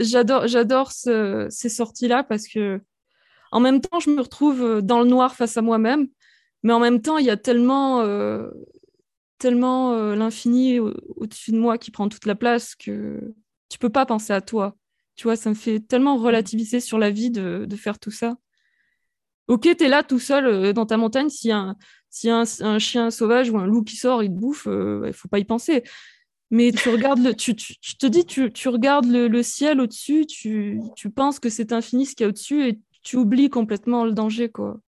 j'adore, j'adore ces sorties-là parce que en même temps, je me retrouve dans le noir face à moi-même, mais en même temps, il y a tellement, euh, tellement euh, l'infini au-dessus de moi qui prend toute la place que tu peux pas penser à toi. Tu vois, ça me fait tellement relativiser sur la vie de, de faire tout ça. Ok, tu es là tout seul euh, dans ta montagne, s'il y a, un, si un, un, chien sauvage ou un loup qui sort, il te bouffe, il faut pas y penser mais tu regardes le, tu, te dis, tu, regardes le, le ciel au-dessus, tu, tu, penses que c'est infini ce qu'il y a au-dessus et tu oublies complètement le danger, quoi.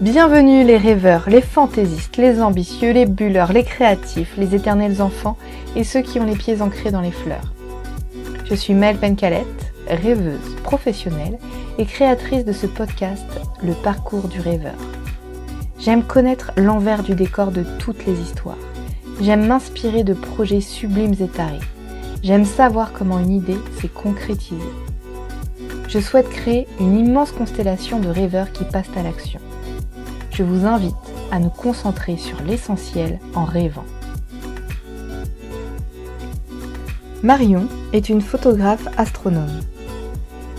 Bienvenue les rêveurs, les fantaisistes, les ambitieux, les bulleurs, les créatifs, les éternels enfants et ceux qui ont les pieds ancrés dans les fleurs. Je suis Mel Pencalette, rêveuse professionnelle et créatrice de ce podcast Le parcours du rêveur. J'aime connaître l'envers du décor de toutes les histoires. J'aime m'inspirer de projets sublimes et tarés. J'aime savoir comment une idée s'est concrétisée. Je souhaite créer une immense constellation de rêveurs qui passent à l'action. Je vous invite à nous concentrer sur l'essentiel en rêvant. Marion est une photographe astronome.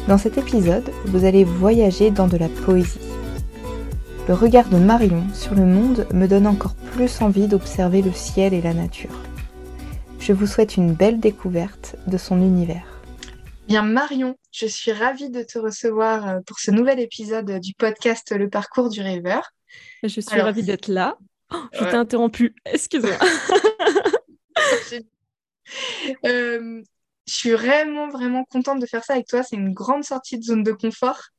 Dans cet épisode, vous allez voyager dans de la poésie. Le regard de Marion sur le monde me donne encore plus envie d'observer le ciel et la nature. Je vous souhaite une belle découverte de son univers. Bien Marion, je suis ravie de te recevoir euh, pour ce nouvel épisode du podcast Le parcours du rêveur. Je suis ravie d'être là. Oh, je t'ai interrompu, excuse-moi. euh, je suis vraiment, vraiment contente de faire ça avec toi. C'est une grande sortie de zone de confort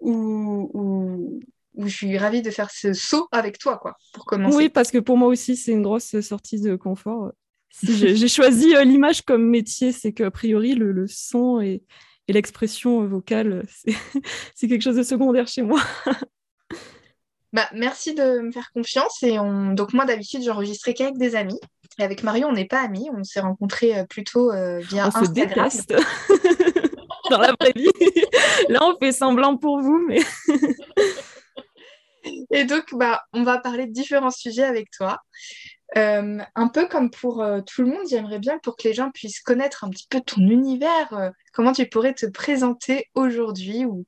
où, où, où je suis ravie de faire ce saut avec toi, quoi, pour commencer. Oui, parce que pour moi aussi, c'est une grosse sortie de confort. Si j'ai choisi euh, l'image comme métier, c'est qu'a priori, le, le, son et, et l'expression vocale, c'est quelque chose de secondaire chez moi. bah, merci de me faire confiance. Et on... Donc, moi, d'habitude, j'enregistrais qu'avec des amis. Et avec Marion, on n'est pas amis. On s'est rencontrés euh, plutôt euh, via on Instagram. Se déteste. Dans la vraie vie. Là, on fait semblant pour vous, mais. Et donc, bah, on va parler de différents sujets avec toi. Euh, un peu comme pour euh, tout le monde, j'aimerais bien pour que les gens puissent connaître un petit peu ton univers, euh, comment tu pourrais te présenter aujourd'hui ou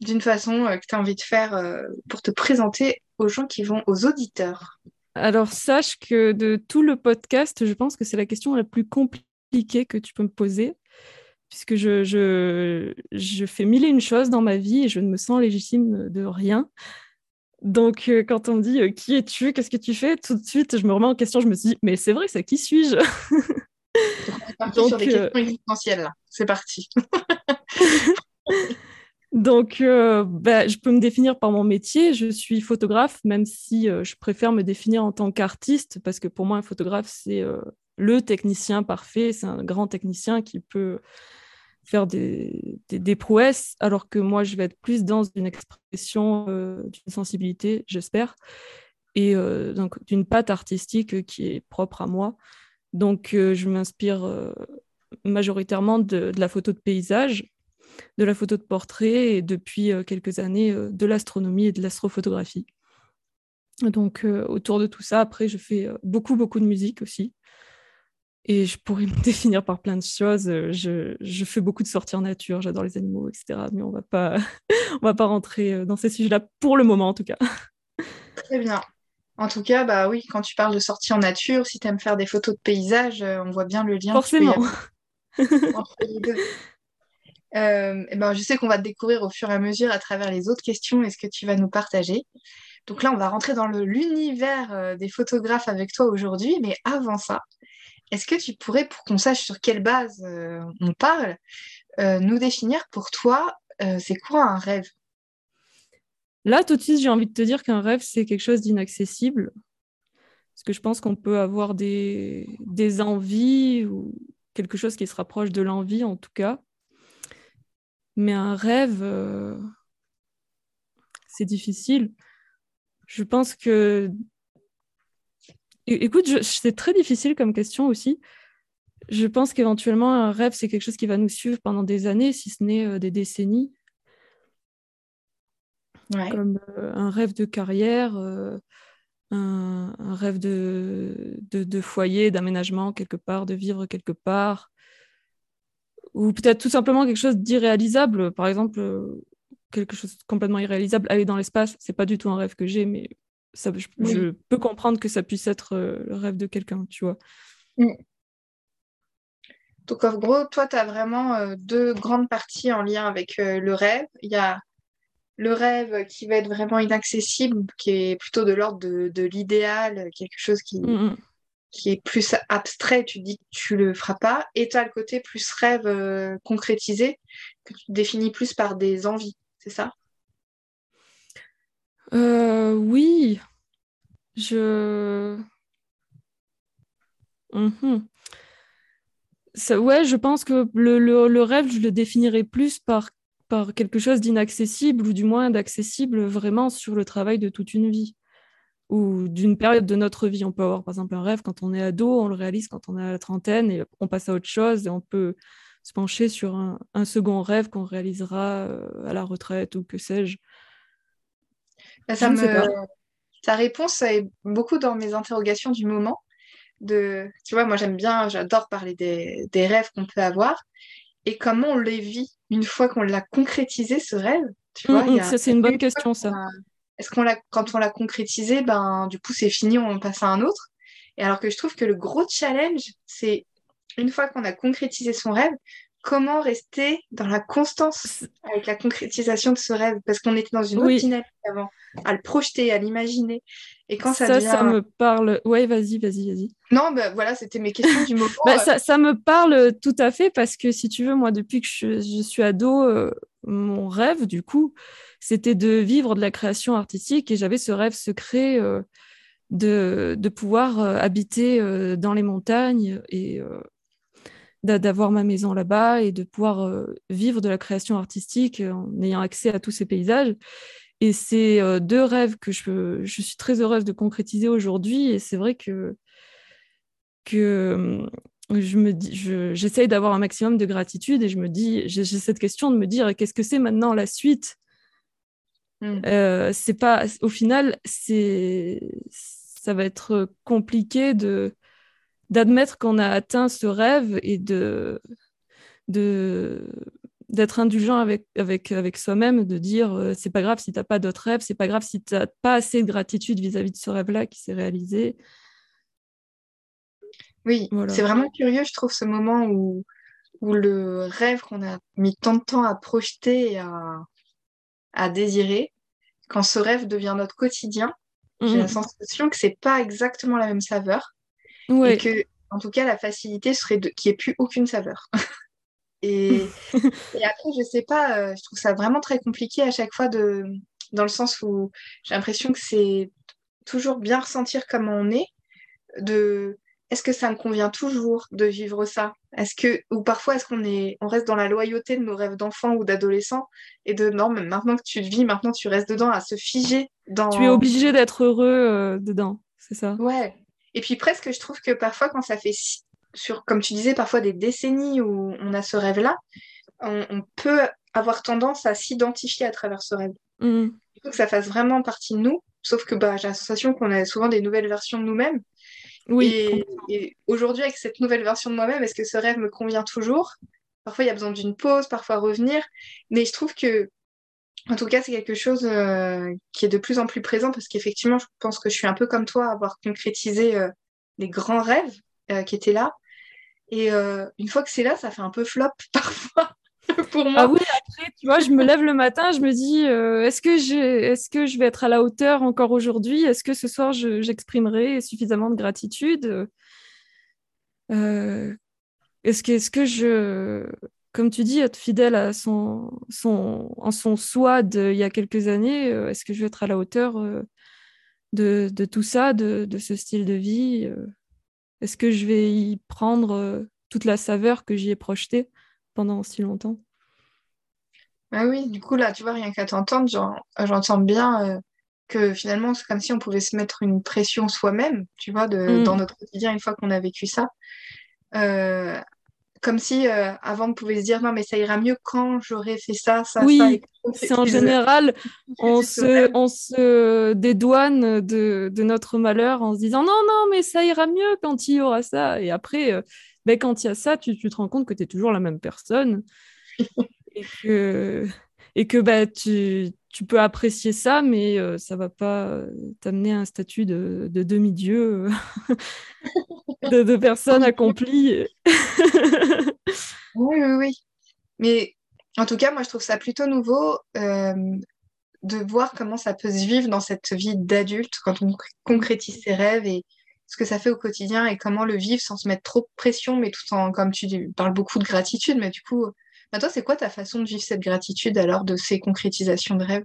d'une façon que tu as envie de faire pour te présenter aux gens qui vont, aux auditeurs? Alors, sache que de tout le podcast, je pense que c'est la question la plus compliquée que tu peux me poser, puisque je, je, je fais mille et une choses dans ma vie et je ne me sens légitime de rien. Donc, euh, quand on me dit euh, qui es-tu, qu'est-ce que tu fais, tout de suite, je me remets en question. Je me suis dit, mais c'est vrai, c'est qui suis-je? Donc, sur les questions euh, existentielles, là. C'est parti. Donc, bah, je peux me définir par mon métier. Je suis photographe, même si je préfère me définir en tant qu'artiste, parce que pour moi, un photographe, c'est le technicien parfait. C'est un grand technicien qui peut faire des, des, prouesses, alors que moi, je vais être plus dans une expression euh, d'une sensibilité, j'espère, et euh, donc d'une patte artistique qui est propre à moi. Donc, euh, je m'inspire majoritairement de, de, la photo de paysage, de la photo de portrait, et depuis quelques années, de l'astronomie et de l'astrophotographie. Donc, autour de tout ça, après, je fais beaucoup, beaucoup de musique aussi. Et je pourrais me définir par plein de choses. Euh, je, je fais beaucoup de sorties en nature, j'adore les animaux, etc. Mais on va pas, on va pas rentrer euh, dans ces sujets-là pour le moment, en tout cas. Très bien. En tout cas, bah oui, quand tu parles de sorties en nature, si tu aimes faire des photos de paysages, euh, on voit bien le lien. Forcément. entre les deux. Euh, et ben, je sais qu'on va te découvrir au fur et à mesure à travers les autres questions et ce que tu vas nous partager. Donc là, on va rentrer dans l'univers des photographes avec toi aujourd'hui. Mais avant ça, est-ce que tu pourrais, pour qu'on sache sur quelle base euh, on parle, euh, nous définir pour toi, euh, c'est quoi un rêve? Là, tout de suite, j'ai envie de te dire qu'un rêve, c'est quelque chose d'inaccessible. Parce que je pense qu'on peut avoir des, des envies ou quelque chose qui se rapproche de l'envie, en tout cas. Mais un rêve, c'est difficile. Je pense que Écoute, c'est très difficile comme question aussi. Je pense qu'éventuellement, un rêve, c'est quelque chose qui va nous suivre pendant des années, si ce n'est euh, des décennies. Comme euh, un rêve de carrière, euh, un, rêve de, de, foyer, d'aménagement quelque part, de vivre quelque part, ou peut-être tout simplement quelque chose d'irréalisable. Par exemple, quelque chose de complètement irréalisable, aller dans l'espace, c'est pas du tout un rêve que j'ai, mais ça, je, peux comprendre que ça puisse être le rêve de quelqu'un, tu vois. Mm. Donc, en gros, toi, tu as vraiment euh, deux grandes parties en lien avec euh, le rêve. Il y a le rêve qui va être vraiment inaccessible, qui est plutôt de l'ordre de, l'idéal, quelque chose qui, mm, mm. qui est plus abstrait. Tu dis que tu le feras pas. Et tu as le côté plus rêve euh, concrétisé, que tu définis plus par des envies. C'est ça? Oui. Je. Mhm ouais, je pense que le, rêve, je le définirais plus par, par quelque chose d'inaccessible ou du moins d'accessible vraiment sur le travail de toute une vie ou d'une période de notre vie. On peut avoir par exemple un rêve quand on est ado, on le réalise quand on est à la trentaine et on passe à autre chose et on peut se pencher sur un, second rêve qu'on réalisera euh, à la retraite ou que sais-je. Bah, ça me... Ta réponse est beaucoup dans mes interrogations du moment de, tu vois, moi j'aime bien, j'adore parler des, rêves qu'on peut avoir et comment on les vit une fois qu'on l'a concrétisé ce rêve. Tu vois, mm, mm, ça c'est une bonne question ça. Est-ce qu'on l'a, quand on l'a concrétisé, ben du coup c'est fini, on passe à un autre. Et alors que je trouve que le gros challenge, c'est une fois qu'on a concrétisé son rêve, comment rester dans la constance avec la concrétisation de ce rêve? Parce qu'on était dans une autre dynamique avant, à le projeter, à l'imaginer. Et quand ça, ça, ça me parle. Ouais, vas-y, vas-y, vas-y. Non, ben voilà, c'était mes questions du moment. bah, ça, ça, me parle tout à fait parce que si tu veux, moi, depuis que je, je suis ado, euh, mon rêve, du coup, c'était de vivre de la création artistique et j'avais ce rêve secret. Euh, de, de, pouvoir euh, habiter dans les montagnes et d'avoir ma maison là-bas et de pouvoir euh, vivre de la création artistique euh, en ayant accès à tous ces paysages. Et c'est euh, deux rêves que je, je, suis très heureuse de concrétiser aujourd'hui. Et c'est vrai que, que je me dis, j'essaye d'avoir un maximum de gratitude et je me dis, j'ai cette question de me dire qu'est-ce que c'est maintenant la suite? Mmh. C'est pas, au final, c'est, ça va être compliqué de d'admettre qu'on a atteint ce rêve et de d'être indulgent avec, avec, avec soi-même, de dire euh, c'est pas grave si tu n'as pas d'autres rêves, c'est pas grave si tu n'as pas assez de gratitude vis-à-vis de ce rêve-là qui s'est réalisé. Oui, c'est vraiment curieux, je trouve, ce moment où, où le rêve qu'on a mis tant de temps à projeter et à, à désirer, quand ce rêve devient notre quotidien, j'ai la mmh. sensation que c'est pas exactement la même saveur. Et que, en tout cas, la facilité serait qu'il n'y ait plus aucune saveur. et... et, après, je sais pas, euh, je trouve ça vraiment très compliqué à chaque fois, de... dans le sens où j'ai l'impression que c'est toujours bien ressentir comment on est, de est-ce que ça me convient toujours de vivre ça? Est-ce que ou parfois est-ce qu'on est on reste dans la loyauté de nos rêves d'enfant ou d'adolescent et de non mais maintenant que tu le vis, maintenant tu restes dedans à se figer dans Tu es obligé d'être heureux euh, dedans, c'est ça? Ouais. Et puis presque, je trouve que parfois, quand ça fait, sur, comme tu disais, parfois des décennies où on a ce rêve-là, on, peut avoir tendance à s'identifier à travers ce rêve. Mmh. Il faut que ça fasse vraiment partie de nous, sauf que bah, j'ai l'impression qu'on a souvent des nouvelles versions de nous-mêmes. Oui. Et, aujourd'hui, avec cette nouvelle version de moi-même, est-ce que ce rêve me convient toujours? Parfois, il y a besoin d'une pause, parfois revenir. Mais je trouve que en tout cas, c'est quelque chose euh, qui est de plus en plus présent parce qu'effectivement, je pense que je suis un peu comme toi, avoir concrétisé euh, les grands rêves euh, qui étaient là. Et une fois que c'est là, ça fait un peu flop parfois pour moi. Ah oui, après, tu vois, je me lève le matin, je me dis, est-ce que, est que je vais être à la hauteur encore aujourd'hui? Est-ce que ce soir, j'exprimerai suffisamment de gratitude? Est-ce que, est -ce que je comme tu dis, être fidèle à son, son, en son soi d'il y a quelques années, euh, est-ce que je vais être à la hauteur euh, de, de, tout ça, de, de, ce style de vie euh? Est-ce que je vais y prendre toute la saveur que j'y ai projetée pendant si longtemps? Ah oui, du coup, là, tu vois, rien qu'à t'entendre, j'entends bien que finalement, c'est comme si on pouvait se mettre une pression soi-même, tu vois, de, mmh. dans notre quotidien une fois qu'on a vécu ça comme si avant on pouvait se dire non mais ça ira mieux quand j'aurais fait ça, ça, oui, ça. c'est en général, on se, on se dédouane de, de, notre malheur en se disant non, non, mais ça ira mieux quand il y aura ça. Et après, ben, quand il y a ça, tu, tu te rends compte que tu es toujours la même personne et que, et que bah, tu, tu peux apprécier ça, mais euh, ça va pas t'amener à un statut de, de demi-dieu, de, de, personne accomplie. oui, oui, oui. Mais en tout cas, moi, je trouve ça plutôt nouveau euh, de voir comment ça peut se vivre dans cette vie d'adulte quand on concrétise ses rêves et ce que ça fait au quotidien et comment le vivre sans se mettre trop de pression, mais tout en, comme tu parles beaucoup de gratitude, mais du coup, bah, toi, c'est quoi ta façon de vivre cette gratitude alors de ces concrétisations de rêves?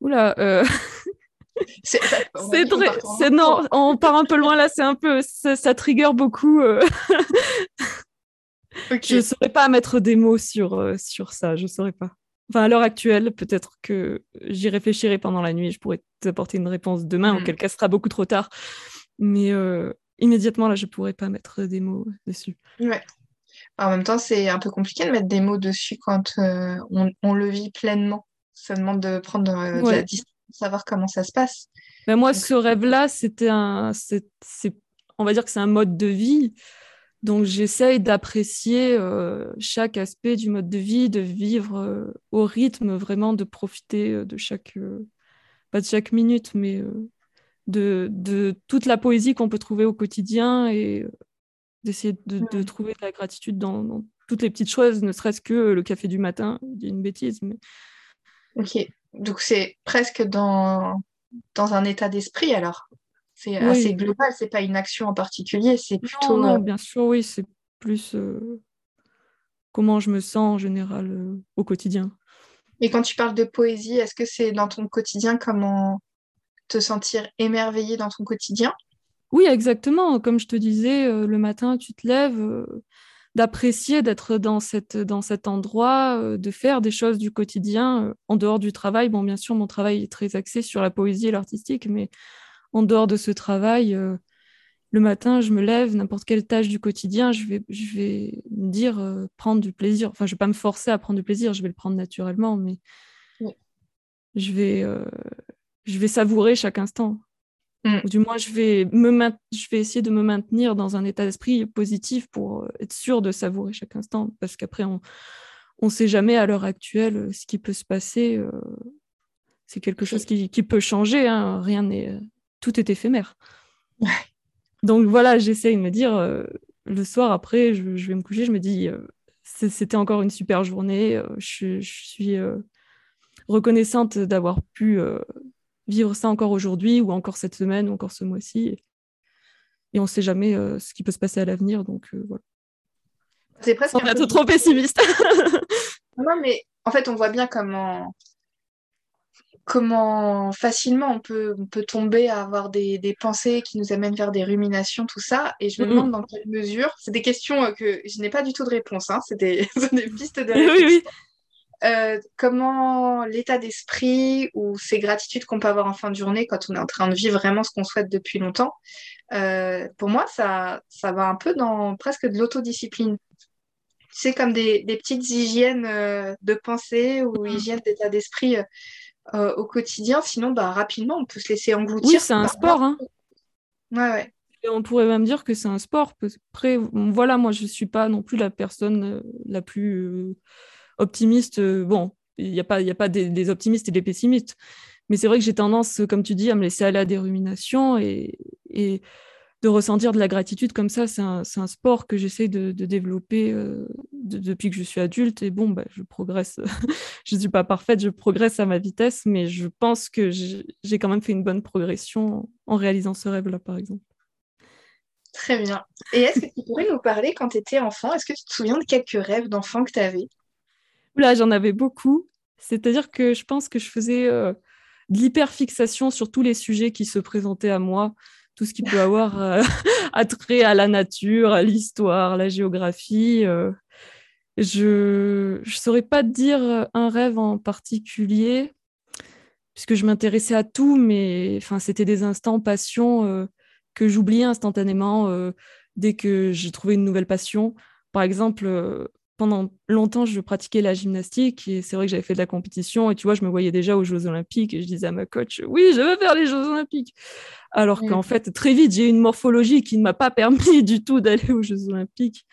Oula, euh... c'est c'est non, on part un peu loin là, c'est un peu, ça, trigger beaucoup. Euh... Je ne saurais pas mettre des mots sur, euh, sur ça, je ne saurais pas. Enfin, à l'heure actuelle, peut-être que j'y réfléchirai pendant la nuit, je pourrais t'apporter une réponse demain, auquel cas ce sera beaucoup trop tard. Mais euh, immédiatement, là, je ne pourrais pas mettre des mots dessus. Ouais. En même temps, c'est un peu compliqué de mettre des mots dessus quand euh, on, on, le vit pleinement. Ça demande de prendre euh, de la distance, de savoir comment ça se passe. Mais moi, ce rêve-là, c'était un, c'est, on va dire que c'est un mode de vie. Donc, j'essaye d'apprécier euh, chaque aspect du mode de vie, de vivre au rythme, vraiment de profiter de chaque, pas de chaque minute, mais de, de, toute la poésie qu'on peut trouver au quotidien et d'essayer de, de, de, trouver de la gratitude dans, dans, toutes les petites choses, ne serait-ce que le café du matin, une bêtise. Mais... Ok, donc c'est presque dans, dans un état d'esprit alors c'est oui. assez global, c'est pas une action en particulier, c'est plutôt. Non, non, bien sûr, oui, c'est plus euh, comment je me sens en général euh, au quotidien. Et quand tu parles de poésie, est-ce que c'est dans ton quotidien comment te sentir émerveillé dans ton quotidien? Oui, exactement. Comme je te disais, euh, le matin, tu te lèves, euh, d'apprécier d'être dans, cette, dans cet endroit, euh, de faire des choses du quotidien en dehors du travail. Bon, bien sûr, mon travail est très axé sur la poésie et l'artistique, mais en dehors de ce travail, le matin, je me lève, n'importe quelle tâche du quotidien, je vais, je vais me dire prendre du plaisir. Enfin, je ne vais pas me forcer à prendre du plaisir, je vais le prendre naturellement, mais oui. je, vais, je vais savourer chaque instant. Mm. Ou du moins, je vais, me je vais essayer de me maintenir dans un état d'esprit positif pour être sûr de savourer chaque instant, parce qu'après, on ne sait jamais à l'heure actuelle ce qui peut se passer. Euh, c'est quelque chose qui, qui peut changer, hein. rien n'est tout est éphémère. Ouais. Donc voilà, j'essaye de me dire, euh, le soir après, je, je, vais me coucher, je me dis, euh, c'était encore une super journée, euh, je, je, suis euh, reconnaissante d'avoir pu euh, vivre ça encore aujourd'hui, ou encore cette semaine, ou encore ce mois-ci. Et on ne sait jamais euh, ce qui peut se passer à l'avenir, donc voilà. C'est presque. Sans être trop pessimiste. non, mais en fait, on voit bien comment comment facilement on peut, on peut tomber à avoir des, des, pensées qui nous amènent vers des ruminations, tout ça. Et je me demande dans quelle mesure, c'est des questions euh, que je n'ai pas du tout de réponse, hein, c'est des, des, pistes de réflexion. Oui, oui. Euh, comment l'état d'esprit ou ces gratitudes qu'on peut avoir en fin de journée quand on est en train de vivre vraiment ce qu'on souhaite depuis longtemps, euh, pour moi, ça, ça va un peu dans presque de l'autodiscipline. C'est comme des, des, petites hygiènes euh, de pensée ou hygiène d'état d'esprit au quotidien. Sinon, bah, rapidement, on peut se laisser engloutir. Oui, c'est un sport. Hein. Ouais, ouais. Et on pourrait même dire que c'est un sport. Après, voilà, moi, je ne suis pas non plus la personne la plus optimiste. Bon, il n'y a pas, y a pas des, optimistes et des pessimistes. Mais c'est vrai que j'ai tendance, comme tu dis, à me laisser aller à des ruminations et, de ressentir de la gratitude comme ça, c'est un, sport que j'essaie de, développer euh, de, depuis que je suis adulte. Et bon, bah, je progresse. je ne suis pas parfaite, je progresse à ma vitesse, mais je pense que j'ai quand même fait une bonne progression en réalisant ce rêve-là, par exemple. Très bien. Et est-ce que tu pourrais nous parler quand tu étais enfant Est-ce que tu te souviens de quelques rêves d'enfant que tu avais? Là, j'en avais beaucoup. C'est-à-dire que je pense que je faisais euh, de l'hyperfixation sur tous les sujets qui se présentaient à moi tout ce qui peut avoir euh, attrait à la nature, à l'histoire, la géographie. Euh, je ne saurais pas dire un rêve en particulier, puisque je m'intéressais à tout, mais c'était des instants passion euh, que j'oubliais instantanément. Euh, dès que j'ai trouvé une nouvelle passion. Par exemple, euh, pendant longtemps, je pratiquais la gymnastique et c'est vrai que j'avais fait de la compétition et tu vois, je me voyais déjà aux Jeux Olympiques et je disais à ma coach, oui, je veux faire les Jeux Olympiques. Alors qu'en fait, très vite, j'ai une morphologie qui ne m'a pas permis du tout d'aller aux Jeux Olympiques.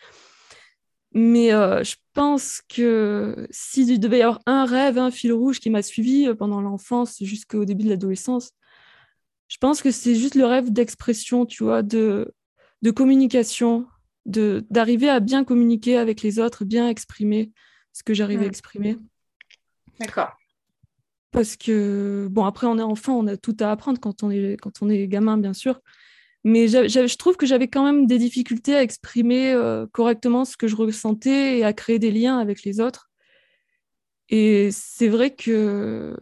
Mais euh, je pense que s'il devait y avoir un rêve, un fil rouge qui m'a suivi euh, pendant l'enfance jusqu'au début de l'adolescence, je pense que c'est juste le rêve d'expression, tu vois, de, de communication, d'arriver à bien communiquer avec les autres, bien exprimer ce que j'arrive à mm. exprimer. D'accord. Parce que, bon, après, on est enfant, on a tout à apprendre quand on est, quand on est gamin, bien sûr. Mais je trouve que j'avais quand même des difficultés à exprimer euh, correctement ce que je ressentais et à créer des liens avec les autres. Et c'est vrai que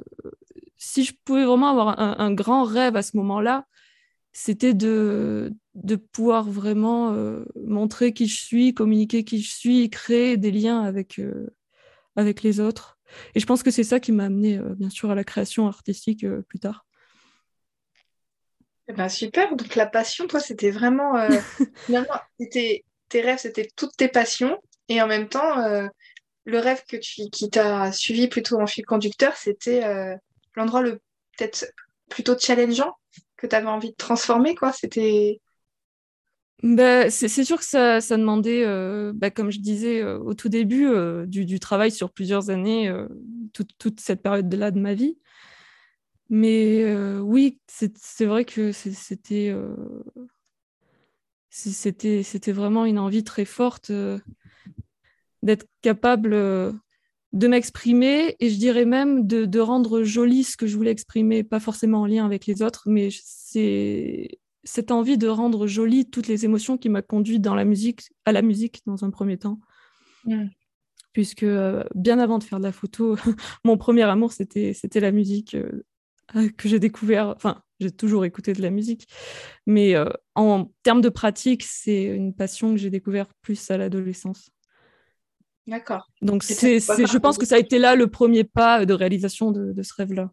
si je pouvais vraiment avoir un grand rêve à ce moment-là, c'était de, de pouvoir vraiment euh, montrer qui je suis, communiquer qui je suis, créer des liens avec, euh, avec les autres. Et je pense que c'est ça qui m'a amené, euh, bien sûr, à la création artistique plus tard. Eh ben, super, donc la passion, toi, c'était vraiment... tes, tes rêves, c'était toutes tes passions, et en même temps, le rêve que tu, qui t'a suivi plutôt en fil conducteur, c'était l'endroit le peut-être plutôt challengeant que tu avais envie de transformer, quoi. C'était. Bah, c'est sûr que ça, demandait, euh, bah, comme je disais euh, au tout début, euh, du, travail sur plusieurs années, toute, cette période-là de ma vie. Mais oui, c'est vrai que c'était c'était vraiment une envie très forte d'être capable de m'exprimer et je dirais même de, rendre joli ce que je voulais exprimer, pas forcément en lien avec les autres, mais c'est cette envie de rendre joli toutes les émotions qui m'a conduit dans la musique, à la musique dans un premier temps. Puisque euh, bien avant de faire de la photo, mon premier amour, c'était la musique euh, que j'ai découvert. Enfin, j'ai toujours écouté de la musique, mais euh, en termes de pratique, c'est une passion que j'ai découvert plus à l'adolescence. D'accord. Donc, c'est, je pense que ça a été là le premier pas de réalisation de, ce rêve-là.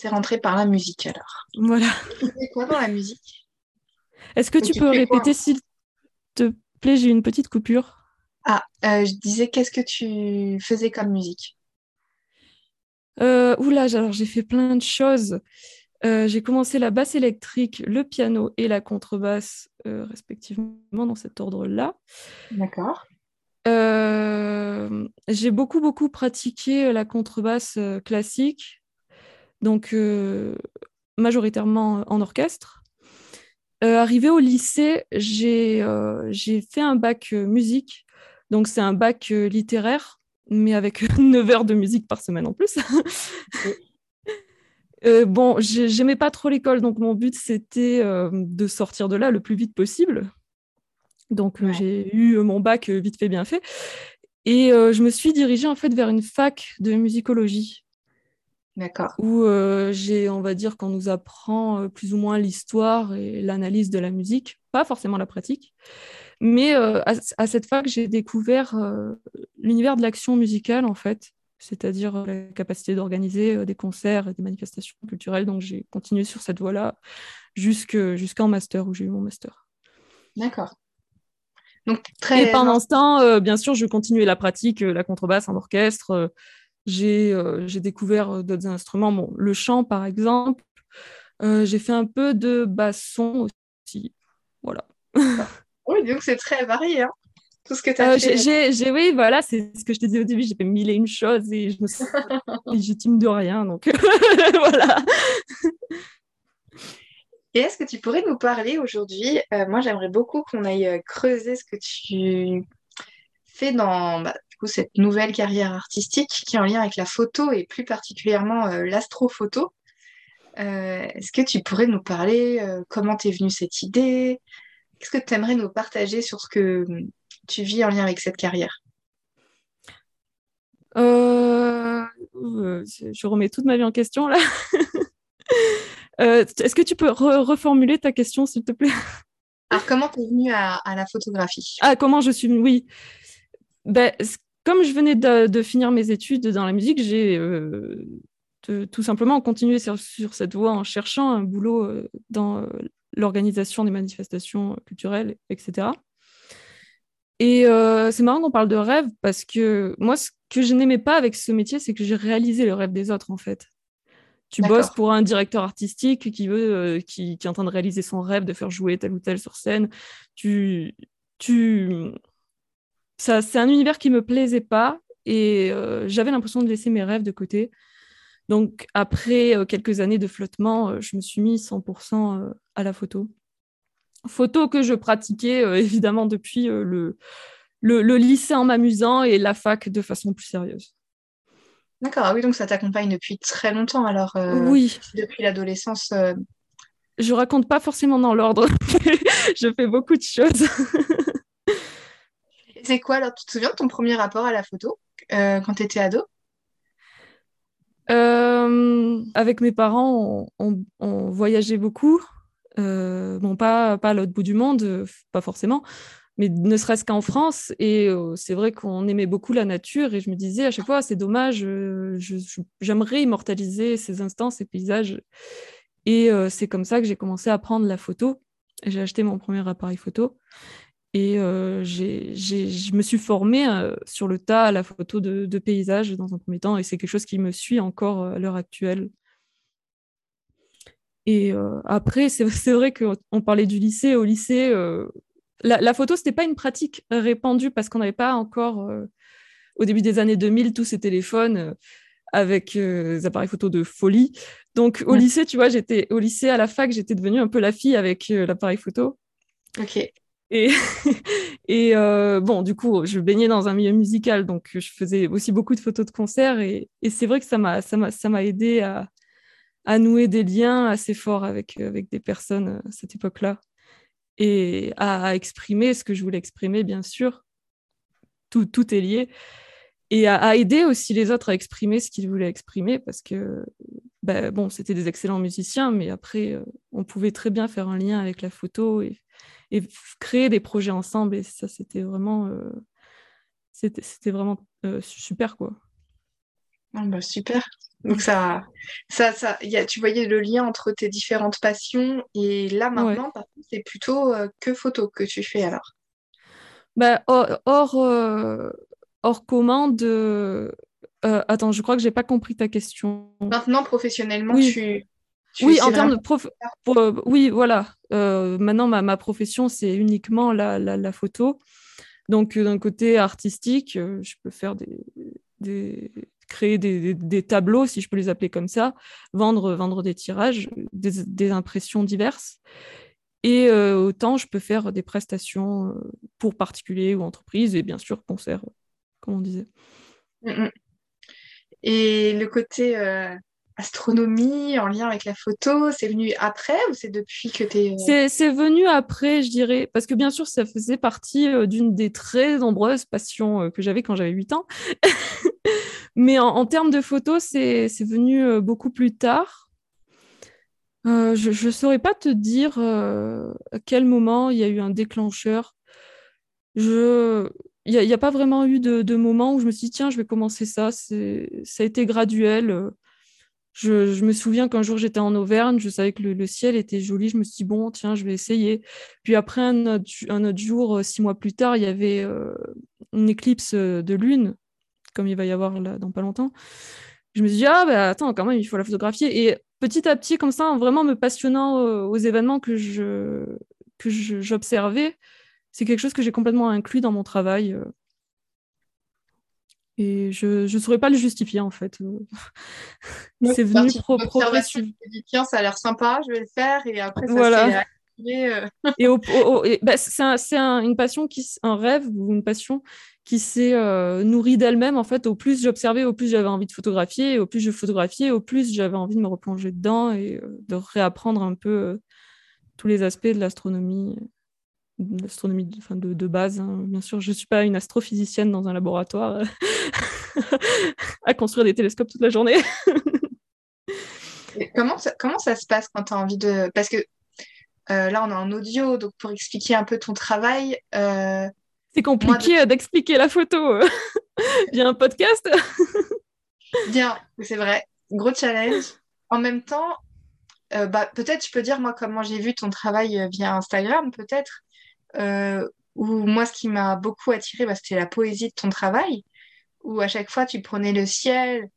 C'est rentré par la musique alors. Voilà. Tu fais quoi dans la musique? Est-ce que tu, peux répéter s'il te plaît? J'ai une petite coupure. Ah, euh, je disais, qu'est-ce que tu faisais comme musique? Euh, Oula, alors j'ai fait plein de choses. Euh, j'ai commencé la basse électrique, le piano et la contrebasse, euh, respectivement, dans cet ordre-là. D'accord. Euh, j'ai beaucoup, beaucoup pratiqué la contrebasse classique, donc euh, majoritairement en orchestre. arrivé au lycée, j'ai fait un bac musique, donc c'est un bac littéraire, mais avec 9 heures de musique par semaine en plus. bon, j'aimais pas trop l'école, donc mon but c'était de sortir de là le plus vite possible. Donc euh, j'ai eu euh, mon bac euh, vite fait, bien fait. Et je me suis dirigée en fait vers une fac de musicologie. D'accord. Où j'ai, on va dire, qu'on nous apprend plus ou moins l'histoire et l'analyse de la musique, pas forcément la pratique. Mais à, cette fac, j'ai découvert l'univers de l'action musicale, en fait, c'est-à-dire la capacité d'organiser des concerts et des manifestations culturelles. Donc j'ai continué sur cette voie-là jusqu'en master, où j'ai eu mon master. D'accord. Et pendant ce temps, euh, bien sûr, je continuais la pratique, euh, la contrebasse en orchestre. Euh, j'ai découvert d'autres instruments, bon, le chant par exemple. j'ai fait un peu de basson aussi. Voilà. oui, donc c'est très varié. Hein tout ce que tu as fait. J'ai, oui, voilà, c'est ce que je te disais au début. J'ai fait mille et une choses et je me suis légitime de rien. Donc voilà. Et est-ce que tu pourrais nous parler aujourd'hui euh, Moi, j'aimerais beaucoup qu'on aille euh, creuser ce que tu fais dans bah, cette nouvelle carrière artistique qui est en lien avec la photo et plus particulièrement euh, l'astrophoto. est-ce que tu pourrais nous parler comment t'es venue cette idée? Qu'est-ce que tu aimerais nous partager sur ce que tu vis en lien avec cette carrière? Je remets toute ma vie en question là. Euh, est-ce que tu peux reformuler ta question, s'il te plaît? Alors, comment tu es venue à, la photographie? Ah, comment je suis venue? Oui. Ben, comme je venais de, finir mes études dans la musique, j'ai euh, tout simplement continué sur, cette voie en cherchant un boulot euh, dans l'organisation des manifestations culturelles, etc. Et euh, c'est marrant qu'on parle de rêve parce que moi, ce que je n'aimais pas avec ce métier, c'est que j'ai réalisé le rêve des autres, en fait. Tu bosses pour un directeur artistique qui veut, euh, qui, qui, est en train de réaliser son rêve de faire jouer tel ou tel sur scène. Tu, tu, ça, c'est un univers qui me plaisait pas et euh, j'avais l'impression de laisser mes rêves de côté. Donc après quelques années de flottement, je me suis mis 100% à la photo. Photo que je pratiquais évidemment depuis le, le, lycée en m'amusant et la fac de façon plus sérieuse. D'accord, ah oui, donc ça t'accompagne depuis très longtemps alors euh, Oui. Depuis l'adolescence. Euh. Je raconte pas forcément dans l'ordre. je fais beaucoup de choses. C'est quoi alors Tu te souviens de ton premier rapport à la photo euh, quand tu étais ado Avec mes parents, on, voyageait beaucoup. bon, pas, pas à l'autre bout du monde, pas forcément, mais ne serait-ce qu'en France. Et euh, c'est vrai qu'on aimait beaucoup la nature. Et je me disais à chaque fois, c'est dommage, euh, j'aimerais immortaliser ces instants, ces paysages. Et euh, c'est comme ça que j'ai commencé à prendre la photo. J'ai acheté mon premier appareil photo. Et je me suis formée sur le tas à la photo de, de paysages dans un premier temps. Et c'est quelque chose qui me suit encore à l'heure actuelle. Et après, c'est vrai qu'on parlait du lycée. Au lycée, la, photo, ce n'était pas une pratique répandue parce qu'on n'avait pas encore, euh, au début des années 2000, tous ces téléphones euh, avec euh, des appareils photo de folie. Donc, au lycée, tu vois, j'étais au lycée, à la fac, j'étais devenue un peu la fille avec l'appareil photo. Ok. Et, et bon, du coup, je baignais dans un milieu musical, donc je faisais aussi beaucoup de photos de concert. Et, c'est vrai que ça m'a, aidé à, nouer des liens assez forts avec, avec des personnes à cette époque-là et à, exprimer ce que je voulais exprimer, bien sûr. Tout, est lié. Et à, aider aussi les autres à exprimer ce qu'ils voulaient exprimer, parce que, ben, bon, c'était des excellents musiciens, mais après, euh, on pouvait très bien faire un lien avec la photo et créer des projets ensemble. Et ça, c'était vraiment, euh, c'était vraiment euh, super, quoi. Ah, bah, super. Donc ça, ça, ça y a, tu voyais le lien entre tes différentes passions et là maintenant, c'est plutôt euh, que photo que tu fais alors. Bah, hors, euh, hors, commande. Attends, je crois que j'ai pas compris ta question. Maintenant, professionnellement, tu, oui, en termes de prof... oui, voilà. maintenant, ma, ma profession, c'est uniquement la, la, la, photo. Donc, d'un côté artistique, je peux faire des, des, créer des, tableaux, si je peux les appeler comme ça, vendre, vendre des tirages, des, impressions diverses. Et euh, autant je peux faire des prestations euh, pour particuliers ou entreprises, et bien sûr concerts, comme on disait. Mm, mm. Et le côté euh, astronomie en lien avec la photo, c'est venu après ou c'est depuis que tu es... C'est venu après, je dirais, parce que bien sûr, ça faisait partie d'une des très nombreuses passions que j'avais quand j'avais 8 ans. Mais en, termes de photos, c'est venu euh, beaucoup plus tard. Euh, je ne saurais pas te dire euh, à quel moment il y a eu un déclencheur. Je... Il n'y a, pas vraiment eu de, moment où je me suis dit, tiens, je vais commencer ça. Ça a été graduel. Je, me souviens qu'un jour j'étais en Auvergne, je savais que le, ciel était joli, je me suis dit, bon, tiens, je vais essayer. Puis après, un autre, jour, six mois plus tard, il y avait une éclipse de lune comme il va y avoir dans pas longtemps, je me suis dit, ah, bah attends, quand même, il faut la photographier. Et petit à petit, comme ça, en vraiment me passionnant euh, aux événements que je que j'observais, c'est quelque chose que j'ai complètement inclus dans mon travail. Et je ne saurais pas le justifier, en fait. c'est venu pro progressivement. Tiens, ça a l'air sympa, je vais le faire. Et après, ça voilà. Euh. et, bah, c'est une passion, qui, un rêve ou une passion qui s'est euh, nourrie d'elle-même. En fait, au plus j'observais, au plus j'avais envie de photographier, et au plus je photographiais, au plus j'avais envie de me replonger dedans et euh, de réapprendre un peu euh, tous les aspects de l'astronomie, l'astronomie de, de, base. Hein. Bien sûr, je ne suis pas une astrophysicienne dans un laboratoire à construire des télescopes toute la journée. comment, ça, comment ça se passe quand tu as envie de... Parce que là, on est en audio, donc pour expliquer un peu ton travail, c'est compliqué d'expliquer la photo euh, via un podcast. Bien, c'est vrai. Gros challenge. En même temps, bah, peut-être je peux dire moi comment j'ai vu ton travail via Instagram, peut-être. où moi, ce qui m'a beaucoup attiré, bah, c'était la poésie de ton travail, où à chaque fois tu prenais le ciel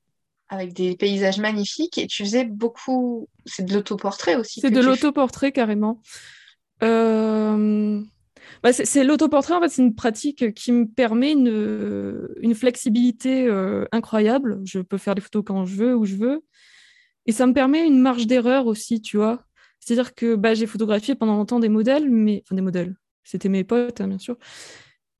avec des paysages magnifiques et tu faisais beaucoup. C'est de l'autoportrait aussi. C'est de l'autoportrait carrément. Euh... Bah, c'est l'autoportrait, en fait, c'est une pratique qui me permet une, une flexibilité euh, incroyable. Je peux faire des photos quand je veux, où je veux. Et ça me permet une marge d'erreur aussi, tu vois. C'est-à-dire que bah, j'ai photographié pendant longtemps des modèles, mais enfin des modèles. C'était mes potes, hein, bien sûr.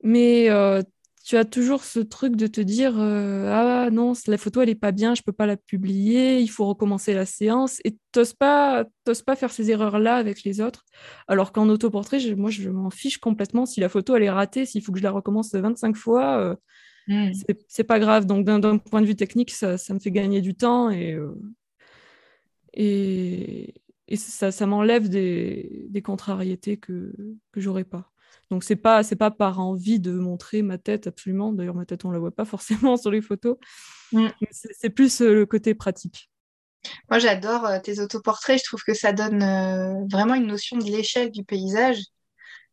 Mais euh, tu as toujours ce truc de te dire euh, ah non la photo elle est pas bien je peux pas la publier il faut recommencer la séance. Et t'oses pas pas faire ces erreurs là avec les autres. Alors qu'en autoportrait moi je m'en fiche complètement. Si la photo elle est ratée s'il faut que je la recommence 25 fois euh, hmm. c'est pas grave. Donc d'un point de vue technique ça, me fait gagner du temps et euh, et, ça, ça m'enlève des, des contrariétés que que j'aurais pas donc c'est pas c'est pas par envie de montrer ma tête absolument. D'ailleurs ma tête on la voit pas forcément sur les photos. Mm. C'est plus euh, le côté pratique. Moi j'adore euh, tes autoportraits. Je trouve que ça donne euh, vraiment une notion de l'échelle du paysage.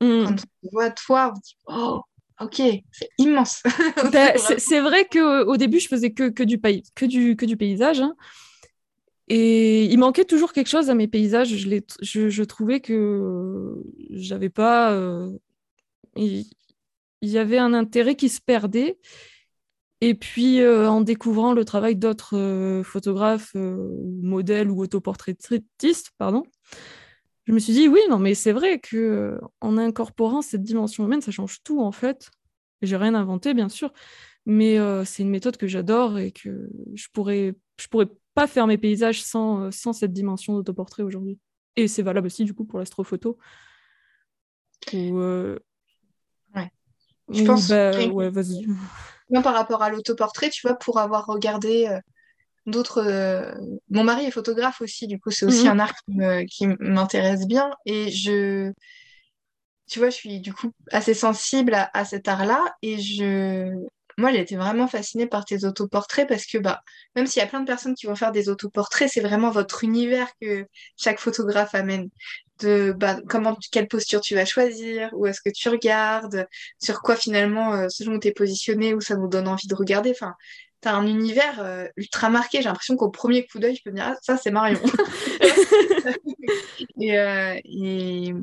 Mm. Quand on voit toi, on dit oh ok c'est immense. Ben, c'est vrai que au début je faisais que, que du pays que du que du paysage. Hein. Et il manquait toujours quelque chose à mes paysages. Je, je, je trouvais que j'avais pas il, y avait un intérêt qui se perdait. Et puis, euh, en découvrant le travail d'autres euh, photographes, euh, modèles ou autoportraitistes, pardon, je me suis dit, oui, non, mais c'est vrai que en incorporant cette dimension humaine, ça change tout, en fait. J'ai rien inventé, bien sûr, mais c'est une méthode que j'adore et que je pourrais, je pourrais pas faire mes paysages sans, sans cette dimension d'autoportrait aujourd'hui. Et c'est valable aussi, du coup, pour l'astrophoto. Je pense. Bah, ouais, vas-y. par rapport à l'autoportrait, tu vois, pour avoir regardé euh, d'autres. Euh, mon mari est photographe aussi, du coup, c'est aussi mhm. un art qui m'intéresse bien. Et je. Tu vois, je suis du coup assez sensible à, à cet art-là. Et je. Moi, j'ai été vraiment fascinée par tes autoportraits parce que, bah, même s'il y a plein de personnes qui vont faire des autoportraits, c'est vraiment votre univers que chaque photographe amène de bah, comment, quelle posture tu vas choisir, où est-ce que tu regardes, sur quoi finalement, euh, selon où tu es positionné, où ça nous donne envie de regarder. Enfin, tu as un univers euh, ultra marqué. J'ai l'impression qu'au premier coup d'œil, je peux me dire, ah, ça, c'est Marion. Euh, et,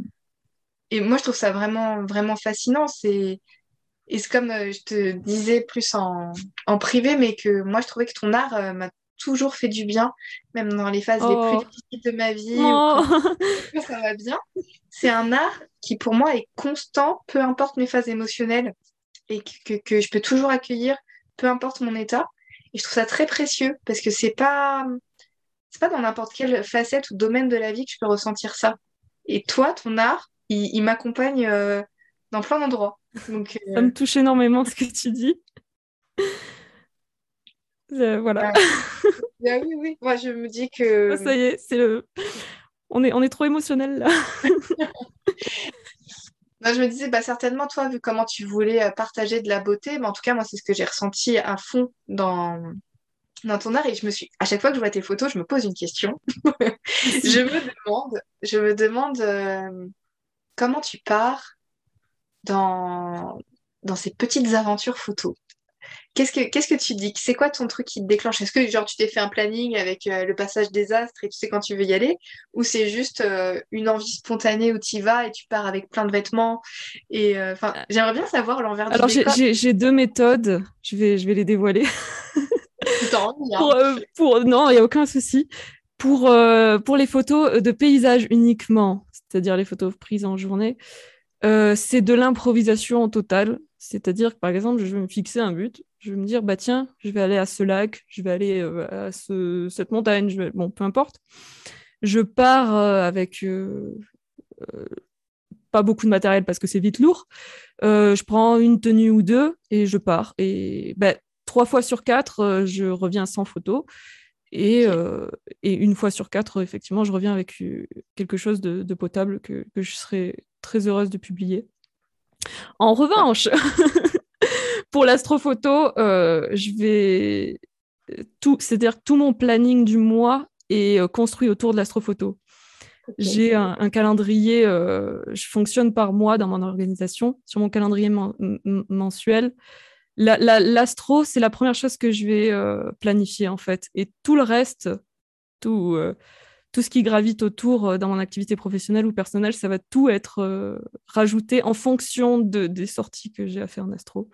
et, moi, je trouve ça vraiment, vraiment fascinant. C'est. Et c'est comme je te disais plus en, en, privé, mais que moi, je trouvais que ton art m'a toujours fait du bien, même dans les phases les plus oh. difficiles de ma vie. Oh. ça va bien. C'est un art qui, pour moi, est constant, peu importe mes phases émotionnelles, et que, je peux toujours accueillir, peu importe mon état. Et je trouve ça très précieux parce que c'est pas c'est pas dans n'importe quelle facette ou domaine de la vie que je peux ressentir ça. Et toi, ton art, il, m'accompagne euh, dans plein d'endroits. Donc, Ça me touche énormément ce que tu dis. voilà. Ah oui, oui. Moi, je me dis que. Ah, ça y est, c'est le. On est, on est trop émotionnel là. je me disais, bah, certainement, toi, vu comment tu voulais euh, partager de la beauté, mais en tout cas, moi, c'est ce que j'ai ressenti à fond dans, dans ton art. Et je me suis, à chaque fois que je vois tes photos, je me pose une question. je me demande, je me demande euh, comment tu pars dans, dans ces petites aventures photos. Qu'est-ce que, qu'est-ce que tu dis? C'est quoi ton truc qui te déclenche? Est-ce que genre tu t'es fait un planning avec euh, le passage des astres et tu sais quand tu veux y aller? Ou c'est juste euh, une envie spontanée où tu y vas et tu pars avec plein de vêtements et euh, J'aimerais bien savoir l'envers Alors j'ai, j'ai, deux méthodes, je vais, je vais les dévoiler. Hein. pour, pour, non, il n'y a aucun souci. Pour, pour les photos de paysage uniquement, c'est-à-dire les photos prises en journée, c'est de l'improvisation totale. C'est-à-dire que par exemple, je vais me fixer un but, je vais me dire, bah tiens, je vais aller à ce lac, je vais aller euh, à ce, cette montagne, je vais... bon, peu importe. Je pars euh, avec euh, pas beaucoup de matériel parce que c'est vite lourd. je prends une tenue ou deux et je pars. Et bah, trois fois sur quatre, je reviens sans photo. Et, et, une fois sur quatre, effectivement, je reviens avec quelque chose de, de potable que, que, je serais très heureuse de publier. En revanche, pour l'astrophoto, euh, je vais tout, c'est-à-dire tout mon planning du mois est euh, construit autour de l'astrophoto. J'ai un, calendrier, je fonctionne par mois dans mon organisation. Sur mon calendrier mensuel, l'astro, c'est la première chose que je vais planifier en fait. Et tout le reste, tout, tout ce qui gravite autour euh, dans mon activité professionnelle ou personnelle, ça va tout être euh, rajouté en fonction de, des sorties que j'ai à faire en astro.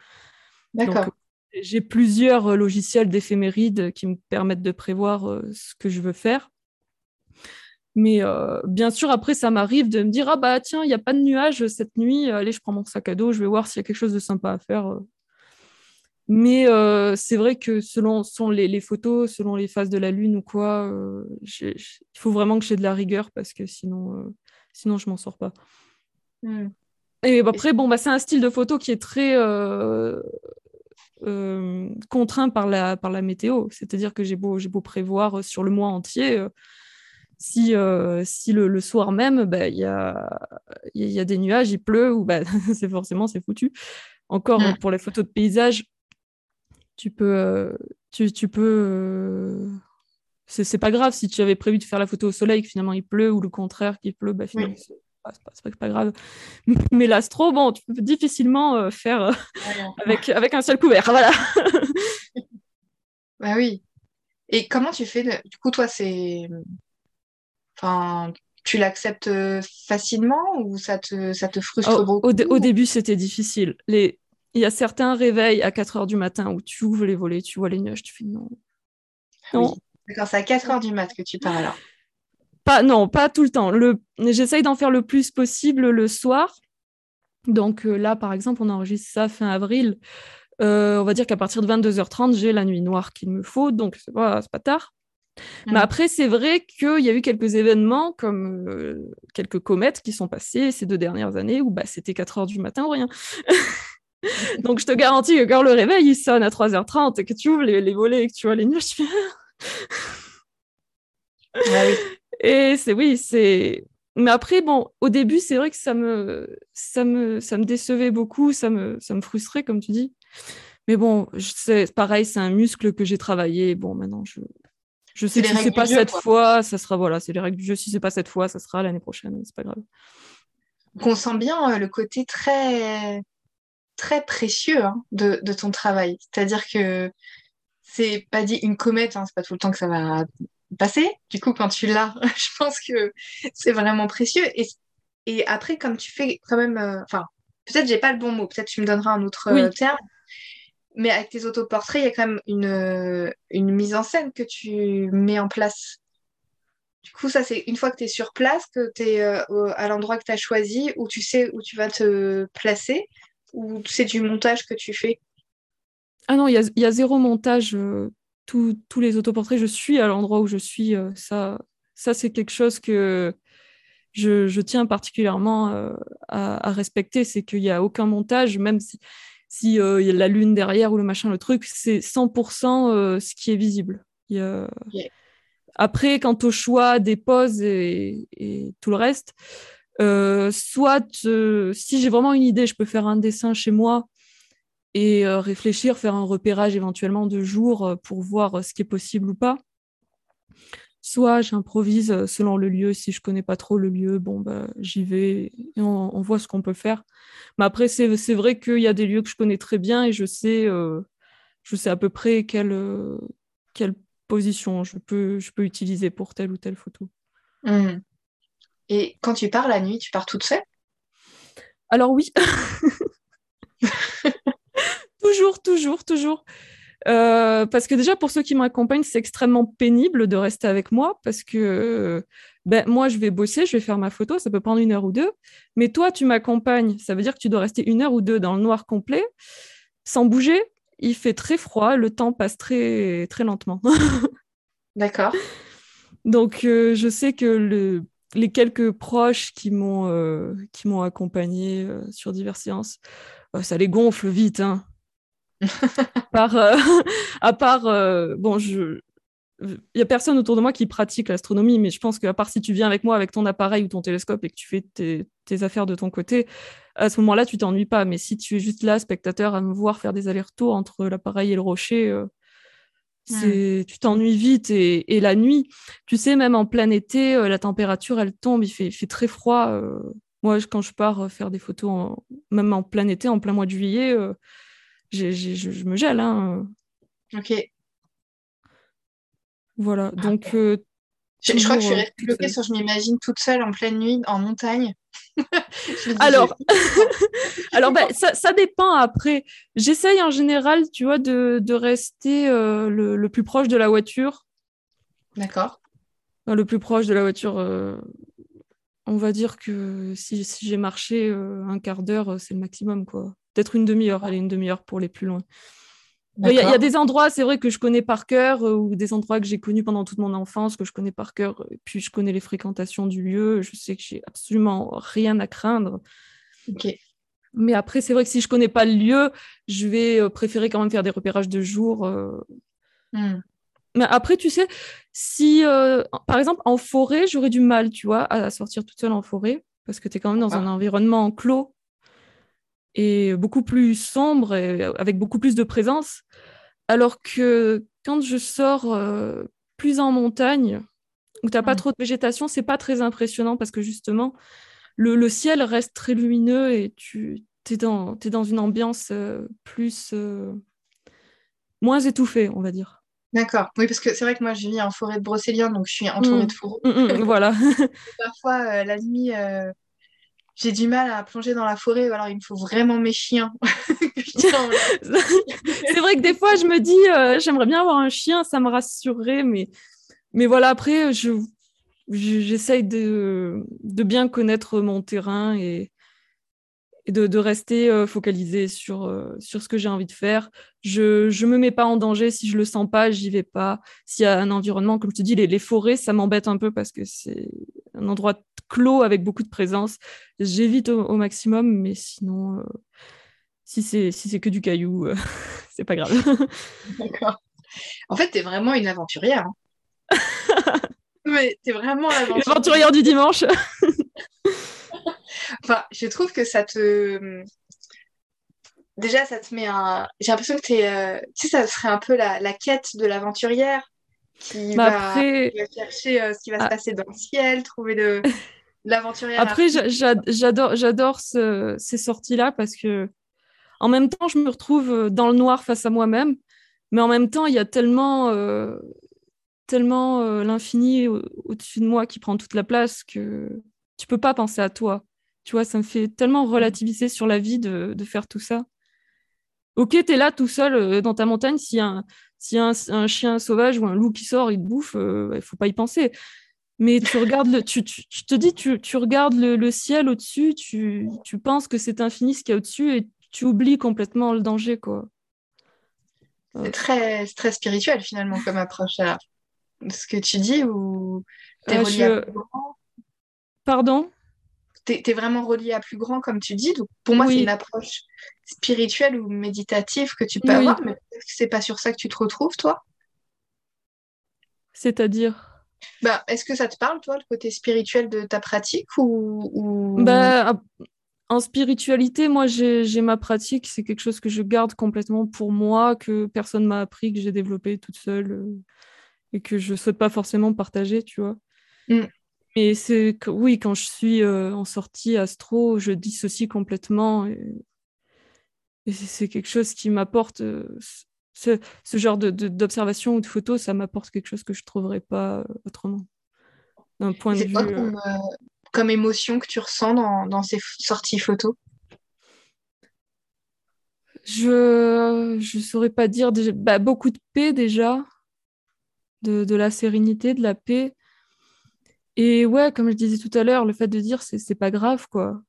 D'accord. Euh, j'ai plusieurs logiciels d'éphéméride qui me permettent de prévoir ce que je veux faire. Mais bien sûr, après, ça m'arrive de me dire Ah bah tiens, il n'y a pas de nuages cette nuit, allez, je prends mon sac à dos, je vais voir s'il y a quelque chose de sympa à faire. Mais euh, c'est vrai que selon, les, photos, selon les phases de la lune ou quoi, euh, il faut vraiment que j'ai de la rigueur parce que sinon, euh, sinon je m'en sors pas. Hmm. Et après, bon, bah, c'est un style de photo qui est très contraint par la, par la météo. C'est-à-dire que j'ai beau, beau prévoir sur le mois entier. si, si le, soir même, bah, il y, a, y, a, des nuages, il pleut, ou bah, c'est forcément c'est foutu. Encore hmm. pour les photos de paysage, tu peux. Euh, tu, tu, peux. Euh, c'est pas grave si tu avais prévu de faire la photo au soleil, que finalement il pleut, ou le contraire, qu'il pleut, bah, finalement, c'est pas, pas, grave. Mais l'astro, bon, tu peux difficilement euh, faire avec, avec un seul couvert. Voilà. bah oui. Et comment tu fais Du coup, toi, c'est. Enfin, tu l'acceptes facilement ou ça te, ça te frustre oh, beaucoup? au, au, début, c'était difficile. Les, il y a certains réveils à 4 heures du matin où tu ouvres les volets, tu vois les nuages, tu fais non. Non. D'accord, c'est à 4 heures du mat que tu pars alors. Pas, non, pas tout le temps. Le, j'essaye d'en faire le plus possible le soir. Donc euh, là, par exemple, on enregistre ça fin avril. Euh, on va dire qu'à partir de 22h30, j'ai la nuit noire qu'il me faut, donc c'est pas, pas tard. Mais mm. après, c'est vrai qu'il y a eu quelques événements comme euh, quelques comètes qui sont passés ces deux dernières années où bah, c'était 4 heures du matin ou rien. Donc, je te garantis que quand le réveil il sonne à 3h30 et que tu ouvres les, volets et que tu vois les nuages, tu fais. Ah et c'est oui, c'est. Mais après, bon, au début, c'est vrai que ça me, ça me, ça me décevait beaucoup, ça me, ça me frustrait, comme tu dis. Mais bon, c'est pareil, c'est un muscle que j'ai travaillé. Bon, maintenant, je, je sais que si c'est pas cette fois, ça sera voilà, c'est les règles du jeu. Si c'est pas cette fois, ça sera l'année prochaine. C'est pas grave. On sent bien euh, le côté très très précieux hein, de, ton travail. C'est-à-dire que c'est pas dit une comète, hein, c'est pas tout le temps que ça va passer. Du coup, quand tu l'as, je pense que c'est vraiment précieux. Et, et après, comme tu fais quand même, euh, enfin, peut-être j'ai pas le bon mot, peut-être tu me donneras un autre euh, terme. Mais avec tes autoportraits, il y a quand même une, euh, une mise en scène que tu mets en place. Du coup, ça, c'est une fois que tu es sur place, que tu es à l'endroit que tu as choisi, où tu sais où tu vas te placer ou c'est du montage que tu fais? Ah non, il y, a, zéro montage. Euh, tous les autoportraits, je suis à l'endroit où je suis. Euh, ça, ça c'est quelque chose que je, tiens particulièrement euh, à, respecter. C'est qu'il n'y a aucun montage, même si si y a la lune derrière ou le machin, le truc, c'est 100% ce qui est visible. Après, quant au choix des poses et, et tout le reste, euh, soit, euh, si j'ai vraiment une idée, je peux faire un dessin chez moi et euh, réfléchir, faire un repérage éventuellement de jour pour voir ce qui est possible ou pas. Soit j'improvise selon le lieu. Si je connais pas trop le lieu, bon, bah, j'y vais et on, voit ce qu'on peut faire. Mais après, c'est vrai qu'il y a des lieux que je connais très bien et je sais, je sais à peu près quelle, quelle position je peux, je peux utiliser pour telle ou telle photo. Mmh. Et quand tu pars la nuit, tu pars toute seule? Alors oui. toujours, toujours, toujours. Euh, parce que déjà, pour ceux qui m'accompagnent, c'est extrêmement pénible de rester avec moi parce que ben, moi, je vais bosser, je vais faire ma photo, ça peut prendre une heure ou deux. Mais toi, tu m'accompagnes, ça veut dire que tu dois rester une heure ou deux dans le noir complet, sans bouger. Il fait très froid, le temps passe très, très lentement. D'accord. Donc, euh, je sais que le les quelques proches qui m'ont euh, qui m'ont accompagné euh, sur diverses séances, euh, ça les gonfle vite. Hein. Par, à part, bon, je, il y a personne autour de moi qui pratique l'astronomie, mais je pense qu'à part si tu viens avec moi avec ton appareil ou ton télescope et que tu fais tes, tes affaires de ton côté, à ce moment-là, tu t'ennuies pas. Mais si tu es juste là, spectateur, à me voir faire des allers-retours entre l'appareil et le rocher, C'est, Tu t'ennuies vite et, la nuit, tu sais, même en plein été, la température, elle tombe, il fait, fait très froid. moi, quand je pars faire des photos, même en plein été, en plein mois de juillet, je, me gèle. Hein. Ok. Voilà, ah, donc je, crois que je suis restée bloquée sur je m'imagine toute seule en pleine nuit en montagne. alors, alors ben, ça, dépend après. J'essaye en général, tu vois, de, rester euh, le, plus proche de la voiture. D'accord. le plus proche de la voiture. Euh, on va dire que si, j'ai marché euh, un quart d'heure, c'est le maximum, quoi. Peut-être une demi-heure, allez, une demi-heure pour les plus loin. Il y, a des endroits, c'est vrai, que je connais par cœur, euh, ou des endroits que j'ai connus pendant toute mon enfance, que je connais par cœur, et puis je connais les fréquentations du lieu, je sais que j'ai absolument rien à craindre. Mais après, c'est vrai que si je connais pas le lieu, je vais euh, préférer quand même faire des repérages de jour. Euh. Hmm. Mais après, tu sais, si, par exemple, en forêt, j'aurais du mal, tu vois, à sortir toute seule en forêt, parce que tu es quand même dans un environnement clos et beaucoup plus sombre et avec beaucoup plus de présence. Alors que quand je sors euh, plus en montagne, où tu n'as pas mmh. trop de végétation, c'est pas très impressionnant parce que justement, le, ciel reste très lumineux et tu es dans, es dans une ambiance euh, plus. Euh, moins étouffée, on va dire. D'accord. Oui, parce que c'est vrai que moi, je vis en forêt de brocéliande, donc je suis entourée mmh. de fourreaux. Mmh, voilà. Parfois, la nuit, j'ai du mal à plonger dans la forêt, alors il me faut vraiment mes chiens. c'est vrai que des fois, je me dis, euh, j'aimerais bien avoir un chien, ça me rassurerait, mais, mais voilà, après, je, j'essaye de, de bien connaître mon terrain et, de, de, rester euh, focalisé sur, euh, sur ce que j'ai envie de faire. Je ne me mets pas en danger. Si je le sens pas, j'y vais pas. S'il y a un environnement, comme je te dis, les, les forêts, ça m'embête un peu parce que c'est un endroit clos avec beaucoup de présence. J'évite au, maximum, mais sinon, euh, si c'est si c'est que du caillou, c'est pas grave. D'accord. En fait, tu es vraiment une aventurière. Hein. mais tu es vraiment l'aventurière du dimanche. Enfin, je trouve que ça te. Déjà, ça te met un. J'ai l'impression que t'es, euh, tu sais, ça serait un peu la, la quête de l'aventurière qui, va... chercher euh, ce qui va se ah. passer dans le ciel, trouver le... l'aventurière. Après, j'adore, j'adore ces sorties-là parce que, en même temps, je me retrouve euh, dans le noir face à moi-même, mais en même temps, il y a tellement, tellement l'infini au-dessus de moi qui prend toute la place que tu peux pas penser à toi. Tu vois, ça me fait tellement relativiser sur la vie de, faire tout ça. Ok, tu es là tout seul euh, dans ta montagne, s'il y un, si un, chien sauvage ou un loup qui sort, il te bouffe, euh, il faut pas y penser. Mais tu regardes, le, tu, te dis, tu, tu regardes le, ciel au-dessus, tu, penses que c'est infini ce qu'il y a au-dessus et tu oublies complètement le danger, quoi. C'est très, très spirituel finalement comme approche à ce que tu dis ou t'es euh, Pardon? Tu es, vraiment relié à plus grand, comme tu dis. Donc, pour moi, c'est une approche spirituelle ou méditative que tu peux avoir, mais c'est pas sur ça que tu te retrouves, toi? C'est-à-dire? Bah, Est-ce que ça te parle, toi, le côté spirituel de ta pratique ou, Bah, En spiritualité, moi, j'ai ma pratique. C'est quelque chose que je garde complètement pour moi, que personne m'a appris, que j'ai développé toute seule euh, et que je souhaite pas forcément partager, tu vois. Mm. Mais c'est que oui, quand je suis euh, en sortie astro, je dissocie complètement. Et, c'est quelque chose qui m'apporte. Euh, ce, genre d'observation de, ou de photo, ça m'apporte quelque chose que je ne trouverais pas euh, autrement. D'un point de vue. Comme, émotion que tu ressens dans, dans ces sorties photos Je ne saurais pas dire. Bah, beaucoup de paix déjà, de, de la sérénité, de la paix et ouais, comme je disais tout à l'heure, le fait de dire c'est pas grave, quoi.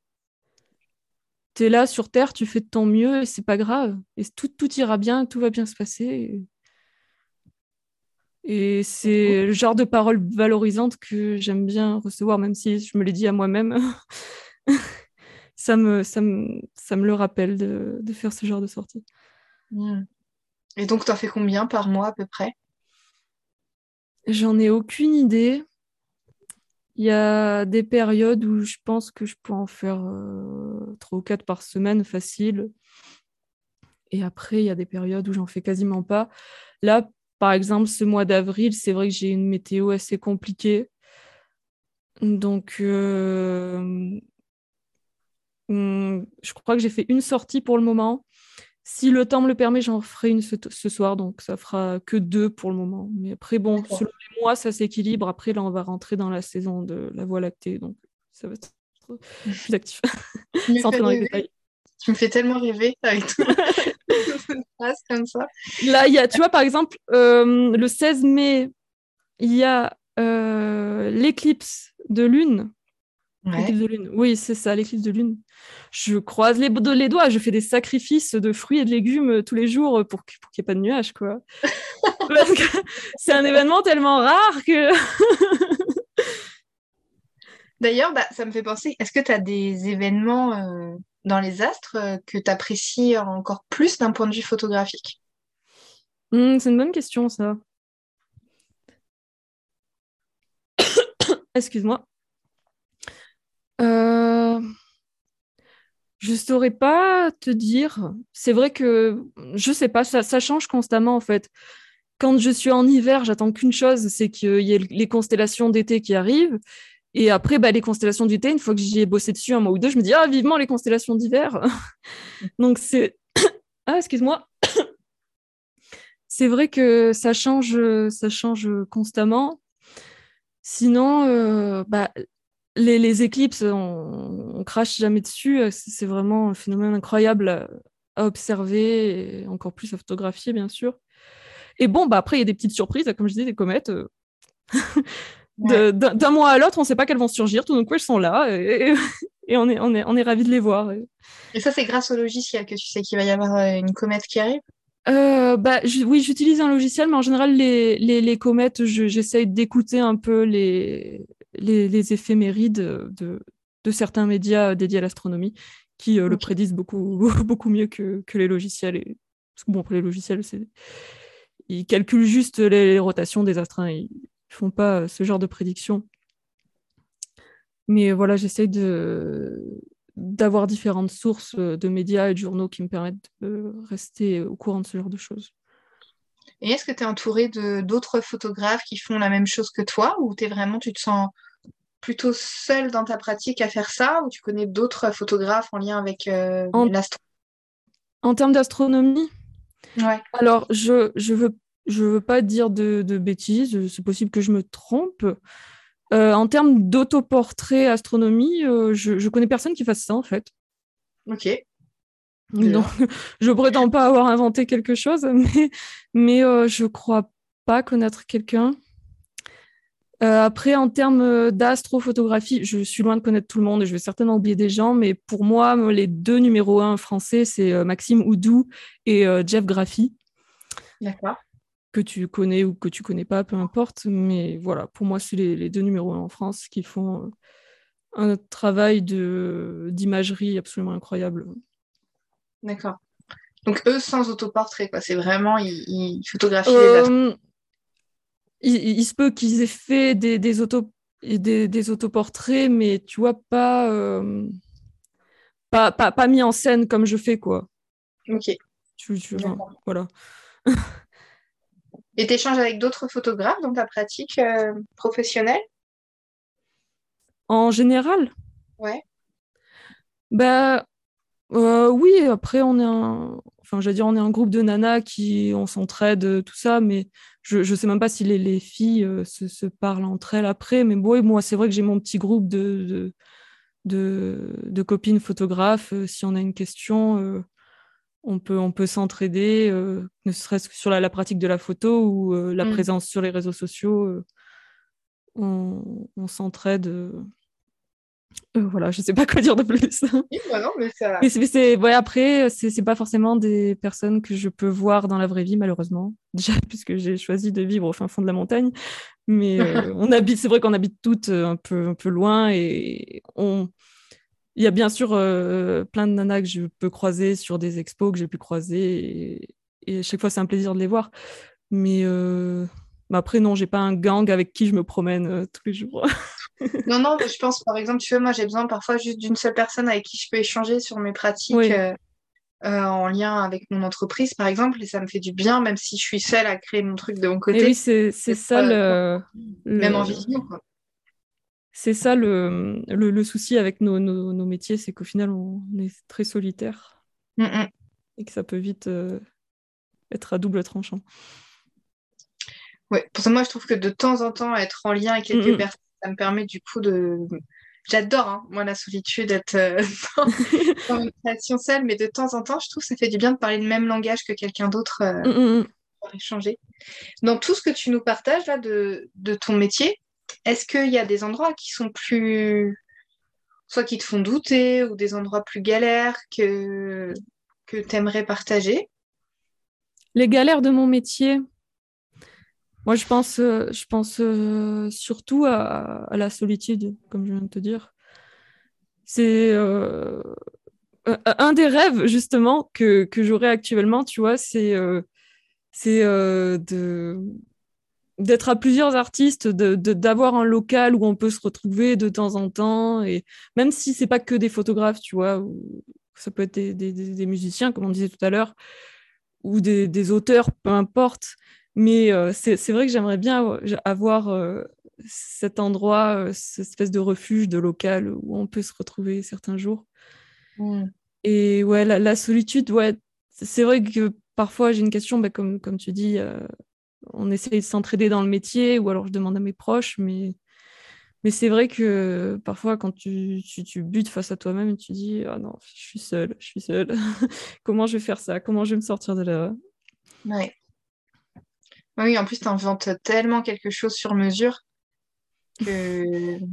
Tu es là sur Terre, tu fais de ton mieux et c'est pas grave. Et tout, tout ira bien, tout va bien se passer. Et c'est le genre de paroles valorisantes que j'aime bien recevoir, même si je me l'ai dit à moi-même. ça, me, ça, me, ça me le rappelle de, de faire ce genre de sortie. Et donc, tu en fais combien par mois à peu près? J'en ai aucune idée. Il y a des périodes où je pense que je peux en faire euh, trois ou quatre par semaine facile. Et après, il y a des périodes où j'en fais quasiment pas. Là, par exemple, ce mois d'avril, c'est vrai que j'ai une météo assez compliquée. Donc, euh, hmm, je crois que j'ai fait une sortie pour le moment. Si le temps me le permet, j'en ferai une ce, soir, donc ça fera que deux pour le moment. Mais après, bon, selon les mois, ça s'équilibre. Après, là, on va rentrer dans la saison de la Voie lactée, donc ça va être plus actif. Tu me fais tellement rêver avec tout. comme ça. Là, il y a, tu vois, par exemple, euh, le 16 mai, il y a euh, l'éclipse de lune de lune. Oui, c'est ça, l'éclipse de lune. Je croise les, les, doigts, je fais des sacrifices de fruits et de légumes euh, tous les jours pour, pour qu'il n'y ait pas de nuages, quoi. c'est un événement tellement rare que. D'ailleurs, bah, ça me fait penser, est-ce que tu as des événements euh, dans les astres euh, que tu apprécies encore plus d'un point de vue photographique? Mmh, C'est une bonne question, ça. Excuse-moi. Euh, je ne saurais pas te dire. C'est vrai que je sais pas, ça, change constamment en fait. Quand je suis en hiver, j'attends qu'une chose, c'est qu'il y ait les constellations d'été qui arrivent. Et après, bah, les constellations d'été, une fois que j'y ai bossé dessus un mois ou deux, je me dis ah vivement les constellations d'hiver. Donc c'est ah excuse-moi. c'est vrai que ça change, ça change constamment. Sinon, euh, bah, les, éclipses, on, on, crache jamais dessus. C'est vraiment un phénomène incroyable à, observer et encore plus à photographier, bien sûr. Et bon, bah après, il y a des petites surprises, comme je disais, des comètes. Euh, d'un mois à l'autre, on ne sait pas qu'elles vont surgir. Tout d'un coup, elles sont là et, on est, on est, on est ravis de les voir. Et ça, c'est grâce au logiciel que tu sais qu'il va y avoir euh, une comète qui arrive? Euh, bah, oui, j'utilise un logiciel, mais en général, les, les, les comètes, j'essaye d'écouter un peu les, les, éphémérides de, de, certains médias dédiés à l'astronomie qui euh, le prédisent beaucoup, beaucoup mieux que, que les logiciels. Et... Parce que bon, pour les logiciels, ils calculent juste les, rotations des astres. Hein. Ils ne font pas ce genre de prédiction. Mais voilà, j'essaye de d'avoir différentes sources de médias et de journaux qui me permettent de rester au courant de ce genre de choses. Et est-ce que tu es entouré d'autres photographes qui font la même chose que toi ou es vraiment, tu te sens plutôt seul dans ta pratique à faire ça ou tu connais d'autres photographes en lien avec euh, l'astronomie En termes d'astronomie Ouais. Alors, je je veux, je veux pas dire de, de bêtises, c'est possible que je me trompe. Euh, en termes d'autoportrait astronomie, euh, je, je connais personne qui fasse ça en fait. Ok. Donc, je prétends pas avoir inventé quelque chose, mais, mais je crois pas connaître quelqu'un. Euh, après, en termes d'astrophotographie, je suis loin de connaître tout le monde et je vais certainement oublier des gens, mais pour moi, les deux numéros un français, c'est euh, Maxime Oudou et Jeff Graffi. D'accord. Que tu connais ou que tu connais pas, peu importe. Mais voilà, pour moi, c'est les, les, deux numéros un en France qui font un travail d'imagerie absolument incroyable. D'accord. Donc eux sans autoportrait, quoi. C'est vraiment, ils, photographient les euh, il, se peut qu'ils aient fait des, des, auto, des, des, autoportraits, mais tu vois, pas, euh, pas, pas, pas, mis en scène comme je fais, quoi. Ok. Tu, tu, voilà. Et tu échanges avec d'autres photographes dans ta pratique euh, professionnelle? En général? Ouais. Bah, euh, oui, après, on est un... Enfin, je dire, on est un groupe de nanas qui, on s'entraide, euh, tout ça, mais je ne sais même pas si les, les filles euh, se, se, parlent entre elles après. Mais bon, moi, c'est vrai que j'ai mon petit groupe de, de, de, copines photographes. si on a une question, on peut, on peut s'entraider, ne serait-ce que sur la, la, pratique de la photo ou la mmh. présence sur les réseaux sociaux. on, on s'entraide euh, voilà, je sais pas quoi dire de plus. Oui, bah non, mais ça... c'est, ouais, après, c'est, pas forcément des personnes que je peux voir dans la vraie vie, malheureusement. Déjà, puisque j'ai choisi de vivre au fin fond de la montagne. Mais euh, on habite, c'est vrai qu'on habite toutes euh, un peu, un peu loin et on. Il y a bien sûr plein de nanas que je peux croiser sur des expos que j'ai pu croiser et, et, à chaque fois c'est un plaisir de les voir. Mais, mais après, non, j'ai pas un gang avec qui je me promène tous les jours. non, non, je pense, par exemple, tu vois, moi, j'ai besoin parfois juste d'une seule personne avec qui je peux échanger sur mes pratiques. Euh, en lien avec mon entreprise, par exemple, et ça me fait du bien, même si je suis seule à créer mon truc de mon côté. Et oui, c'est ça le, Même en vision, quoi. C'est ça le, le, souci avec nos, nos, métiers, c'est qu'au final, on est très solitaire. Mm, mm. Et que ça peut vite être à double tranchant. Pour ça, moi, je trouve que de temps en temps, être en lien avec quelques personnes, ça me permet du coup de. J'adore, hein, moi, la solitude, d'être euh, dans, une création seule, mais de temps en temps, je trouve que ça fait du bien de parler le même langage que quelqu'un d'autre euh, pour échanger. Dans tout ce que tu nous partages là de, de ton métier, est-ce qu'il y a des endroits qui sont plus. soit qui te font douter, ou des endroits plus galères que, que tu aimerais partager? Les galères de mon métier, moi, je pense, euh, je pense euh, surtout à, la solitude, comme je viens de te dire. C'est euh, un des rêves, justement, que, que j'aurais actuellement, tu vois, c'est d'être à plusieurs artistes, d'avoir de, un local où on peut se retrouver de temps en temps, et même si c'est pas que des photographes, tu vois, ça peut être des, musiciens, comme on disait tout à l'heure, ou des, auteurs, peu importe, mais euh, c'est vrai que j'aimerais bien avoir euh, cet endroit, euh, cette espèce de refuge, de local où on peut se retrouver certains jours. Mmh. Et ouais, la, solitude, ouais, c'est vrai que parfois j'ai une question, bah, comme, comme tu dis, on essaye de s'entraider dans le métier ou alors je demande à mes proches, mais, mais c'est vrai que parfois quand tu, tu, tu butes face à toi-même, tu dis Ah non, je suis seule, je suis seule. Comment je vais faire ça? Comment je vais me sortir de là Ouais. Oui, en plus, tu inventes tellement quelque chose sur mesure que.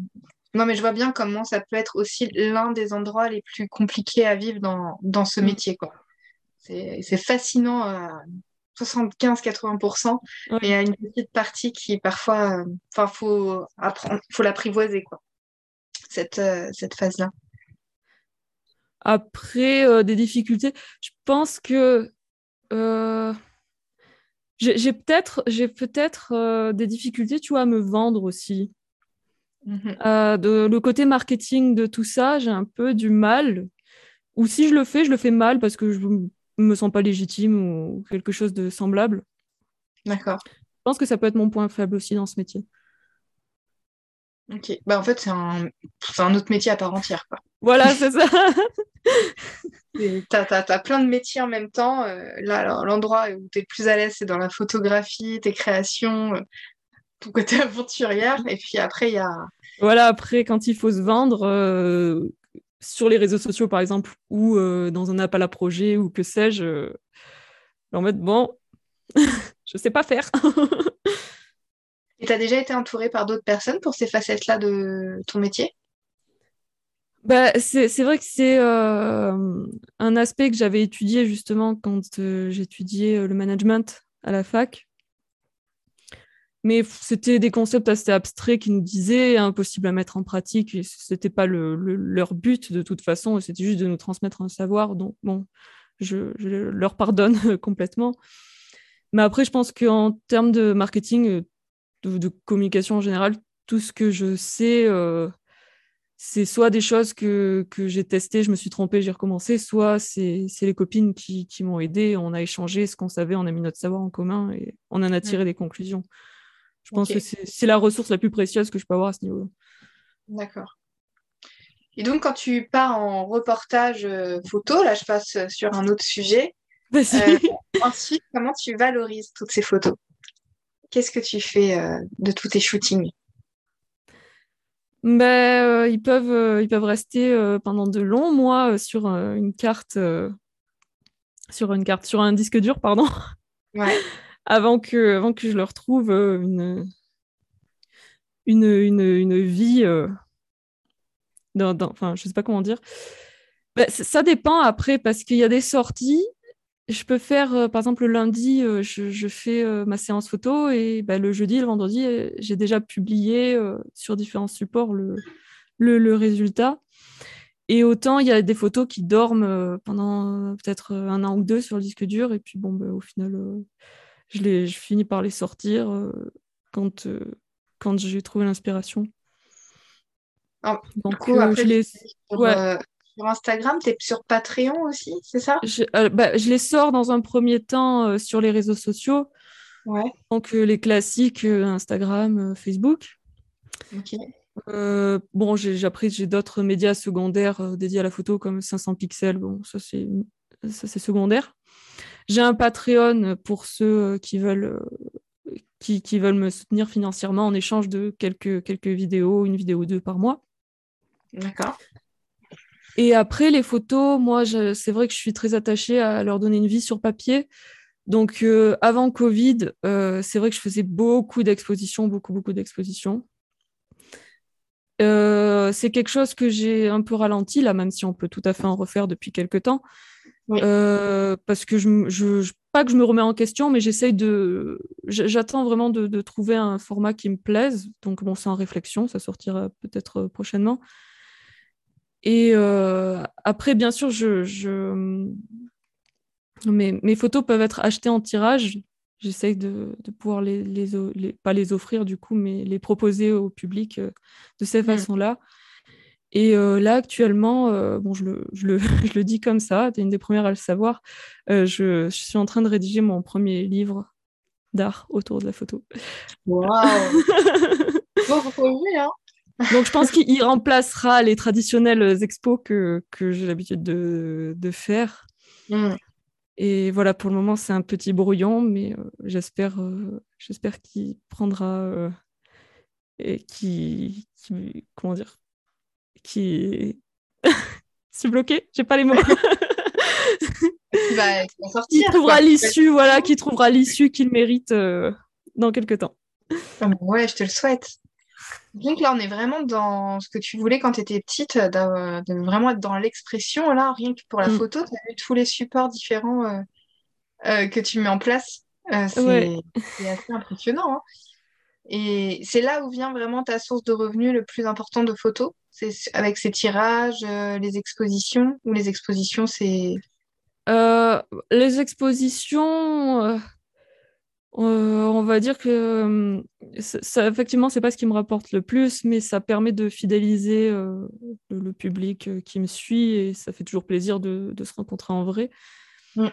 Non, mais je vois bien comment ça peut être aussi l'un des endroits les plus compliqués à vivre dans, dans ce mm. métier. quoi. C'est fascinant à 75-80%, mais il y a une petite partie qui parfois, enfin, faut apprendre, faut l'apprivoiser, quoi, cette, euh, cette phase-là. Après, euh, des difficultés, je pense que euh, j'ai peut-être j'ai peut-être euh, des difficultés, tu vois, à me vendre aussi. Mhm. Euh, de, le côté marketing de tout ça, j'ai un peu du mal. Ou si je le fais, je le fais mal parce que je me sens pas légitime ou quelque chose de semblable. D'accord. Je pense que ça peut être mon point faible aussi dans ce métier. Ok. Bah, en fait, c'est un... un autre métier à part entière. Quoi. Voilà, c'est ça. Tu as, plein de métiers en même temps. Euh, là, l'endroit où tu es le plus à l'aise, c'est dans la photographie, tes créations, euh, ton côté aventurière. Et puis après, il y a. Voilà, après, quand il faut se vendre, euh, sur les réseaux sociaux, par exemple, ou dans un appel à projet, ou que sais-je, en mode, bon, je sais pas faire. Et tu as déjà été entouré par d'autres personnes pour ces facettes-là de ton métier? Bah, c'est vrai que c'est euh, un aspect que j'avais étudié justement quand euh, j'étudiais euh, le management à la fac. Mais c'était des concepts assez abstraits qui nous disaient impossible à mettre en pratique. Et c'était pas le, leur but de toute façon. C'était juste de nous transmettre un savoir. Donc bon, je, je leur pardonne complètement. Mais après, je pense qu'en termes de marketing, de, de, communication en général, tout ce que je sais c'est soit des choses que, que j'ai testées, je me suis trompée, j'ai recommencé, soit c'est les copines qui, qui m'ont aidé, on a échangé ce qu'on savait, on a mis notre savoir en commun et on en a tiré des conclusions. Je pense que c'est la ressource la plus précieuse que je peux avoir à ce niveau-là. D'accord. Et donc, quand tu pars en reportage euh, photo, là, je passe sur un autre sujet. Euh, ensuite, comment tu valorises toutes ces photos? Qu'est-ce que tu fais euh, de tous tes shootings? Ben, ils, peuvent, euh, ils peuvent rester euh, pendant de longs mois sur une carte, sur une carte, sur un disque dur, pardon, avant, que, avant que je leur trouve une, une, une, une vie. Dans, dans, enfin, je sais pas comment dire. Ben, ça dépend après, parce qu'il y a des sorties je peux faire, euh, par exemple, le lundi, euh, je, fais euh, ma séance photo et bah, le jeudi, le vendredi, j'ai déjà publié sur différents supports le, le, résultat. Et autant, il y a des photos qui dorment pendant peut-être un an ou deux sur le disque dur. Et puis, bon, bah, au final, je, les, je finis par les sortir quand, quand j'ai trouvé l'inspiration. Donc, après, je les... ouais sur Instagram, tu es sur Patreon aussi, c'est ça? Je, bah, je, les sors dans un premier temps sur les réseaux sociaux. Ouais. Donc les classiques Instagram, Facebook. Ok. Euh, bon, j'ai après j'ai d'autres médias secondaires euh, dédiés à la photo comme 500 pixels. Bon, ça c'est secondaire. J'ai un Patreon pour ceux euh, qui veulent qui, qui, veulent me soutenir financièrement en échange de quelques quelques vidéos, une vidéo ou deux par mois. D'accord. Et après les photos, moi c'est vrai que je suis très attachée à leur donner une vie sur papier. Donc avant Covid, c'est vrai que je faisais beaucoup d'expositions, beaucoup beaucoup d'expositions. Euh, c'est quelque chose que j'ai un peu ralenti, là, même si on peut tout à fait en refaire depuis quelques temps. Euh, parce que je, je, pas que je me remets en question, mais j'essaye de. J'attends vraiment de, trouver un format qui me plaise. Donc, bon, c'est en réflexion, ça sortira peut-être prochainement. Et euh, après, bien sûr, je, je... Mes, mes, photos peuvent être achetées en tirage j'essaye de, pouvoir les, les, pas les offrir du coup, mais les proposer au public euh, de cette mmh. façon-là. Et euh, là, actuellement, euh, bon, je le, je, le, je, le, dis comme ça, tu es une des premières à le savoir, je, je, suis en train de rédiger mon premier livre d'art autour de la photo. Waouh bon, hein Donc, je pense qu'il remplacera les traditionnels expos que, que j'ai l'habitude de, de faire. Mmh. Et voilà, pour le moment, c'est un petit brouillon, mais euh, j'espère, euh, j'espère qu'il prendra euh, et qui, comment dire, qui, c'est bloqué, j'ai pas les mots. va, sortir, qui trouvera l'issue, voilà, qui trouvera l'issue qu'il mérite dans quelques temps. Ah, ouais, je te le souhaite. Donc là, on est vraiment dans ce que tu voulais quand tu étais petite, de, vraiment être dans l'expression. Là, rien que pour la mm. photo, tu as vu tous les supports différents euh, euh, que tu mets en place. Euh, c'est assez impressionnant. Hein. Et c'est là où vient vraiment ta source de revenus le plus important de photos. C'est avec ces tirages, les expositions, ou les expositions, c'est... les expositions euh, on va dire que euh, ça, effectivement, c'est pas ce qui me rapporte le plus, mais ça permet de fidéliser euh, le, public qui me suit et ça fait toujours plaisir de, se rencontrer en vrai. Mm.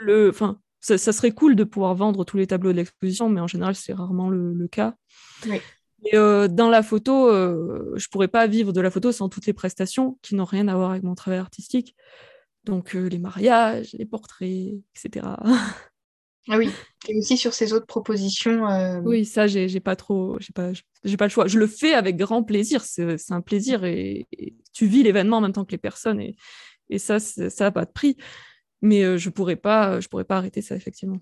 Le, enfin, ça, serait cool de pouvoir vendre tous les tableaux de l'exposition, mais en général, c'est rarement le, cas. Et dans la photo, je pourrais pas vivre de la photo sans toutes les prestations qui n'ont rien à voir avec mon travail artistique. Donc les mariages, les portraits, etc. Ah oui, et aussi sur ces autres propositions. Euh, oui, ça, j'ai pas trop, j'ai pas, j'ai pas le choix. Je le fais avec grand plaisir, c'est un plaisir et, tu vis l'événement en même temps que les personnes et, et ça, ça n'a pas de prix. Mais euh, je pourrais pas, je pourrais pas arrêter ça effectivement.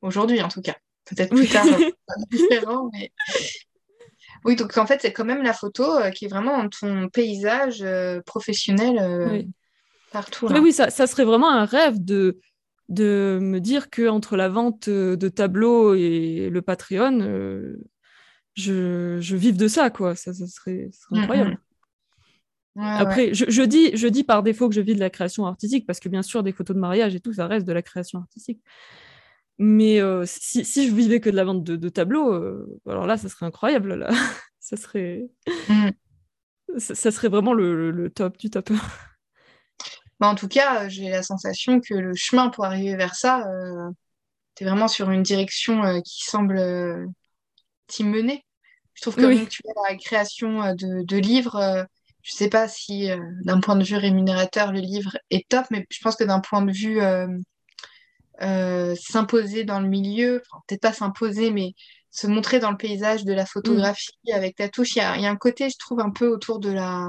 Aujourd'hui, en tout cas, peut-être plus tard, différent, mais. Oui, donc en fait, c'est quand même la photo euh, qui est vraiment ton paysage professionnel partout. Oui, oui ça, ça, serait vraiment un rêve de, de me dire que entre la vente euh, de tableaux et le Patreon, euh, je, je vive de ça, quoi. Ça, serait, incroyable. Après, Je, dis, je dis par défaut que je vis de la création artistique, parce que bien sûr, des photos de mariage et tout, ça reste de la création artistique. Mais euh, si, je vivais que de la vente de, tableaux, alors là, ça serait incroyable. Là. ça, serait... Mm. Ça, serait vraiment le, le top du top. En tout cas, j'ai la sensation que le chemin pour arriver vers ça, euh, tu es vraiment sur une direction euh, qui semble euh, t'y mener. Je trouve que tu vois, la création de, livres, je ne sais pas si d'un point de vue rémunérateur, le livre est top, mais je pense que d'un point de vue s'imposer dans le milieu, peut-être pas s'imposer, mais se montrer dans le paysage de la photographie avec ta touche, il y, y, a un côté, je trouve, un peu autour de la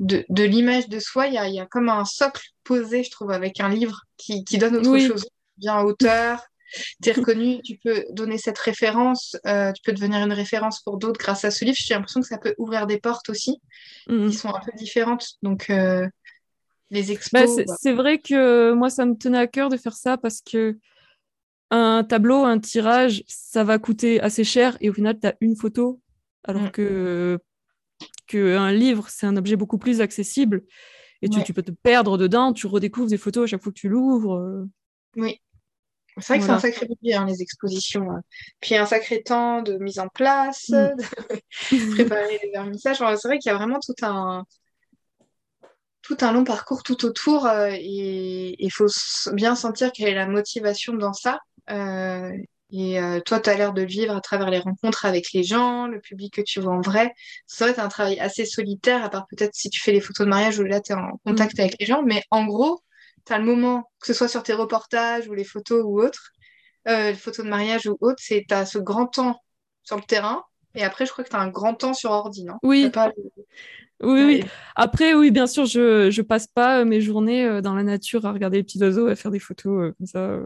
de, l'image de soi, il y a, comme un socle posé, je trouve, avec un livre qui, donne autre chose. Bien auteur, tu es reconnu, tu peux donner cette référence, euh, tu peux devenir une référence pour d'autres grâce à ce livre. J'ai l'impression que ça peut ouvrir des portes aussi, mm. qui sont un peu différentes. Donc, euh, les expos. Bah, c'est vrai que moi, ça me tenait à cœur de faire ça parce que un tableau, un tirage, ça va coûter assez cher et au final, tu as une photo. Alors mm. que qu'un livre, c'est un objet beaucoup plus accessible et tu, peux te perdre dedans, tu redécouvres des photos à chaque fois que tu l'ouvres. Euh. Oui. C'est vrai que c'est un sacré budget, hein, les expositions. Hein. Puis un sacré temps de mise en place, mm. de préparer les vernissages. c'est vrai qu'il y a vraiment tout un, tout un long parcours tout autour et il faut bien sentir quelle est la motivation dans ça. Et euh, toi, tu as l'air de vivre à travers les rencontres avec les gens, le public que tu vois en vrai. C'est vrai, tu un travail assez solitaire, à part peut-être si tu fais les photos de mariage où là, tu es en contact mm. avec les gens. Mais en gros, tu as le moment, que ce soit sur tes reportages ou les photos ou autres, euh, les photos de mariage ou autres, c'est tu as ce grand temps sur le terrain. Et après, je crois que tu as un grand temps sur ordi, non? Oui. Oui, oui. Après, oui, bien sûr, je ne passe pas mes journées euh, dans la nature à regarder les petits oiseaux, à faire des photos comme ça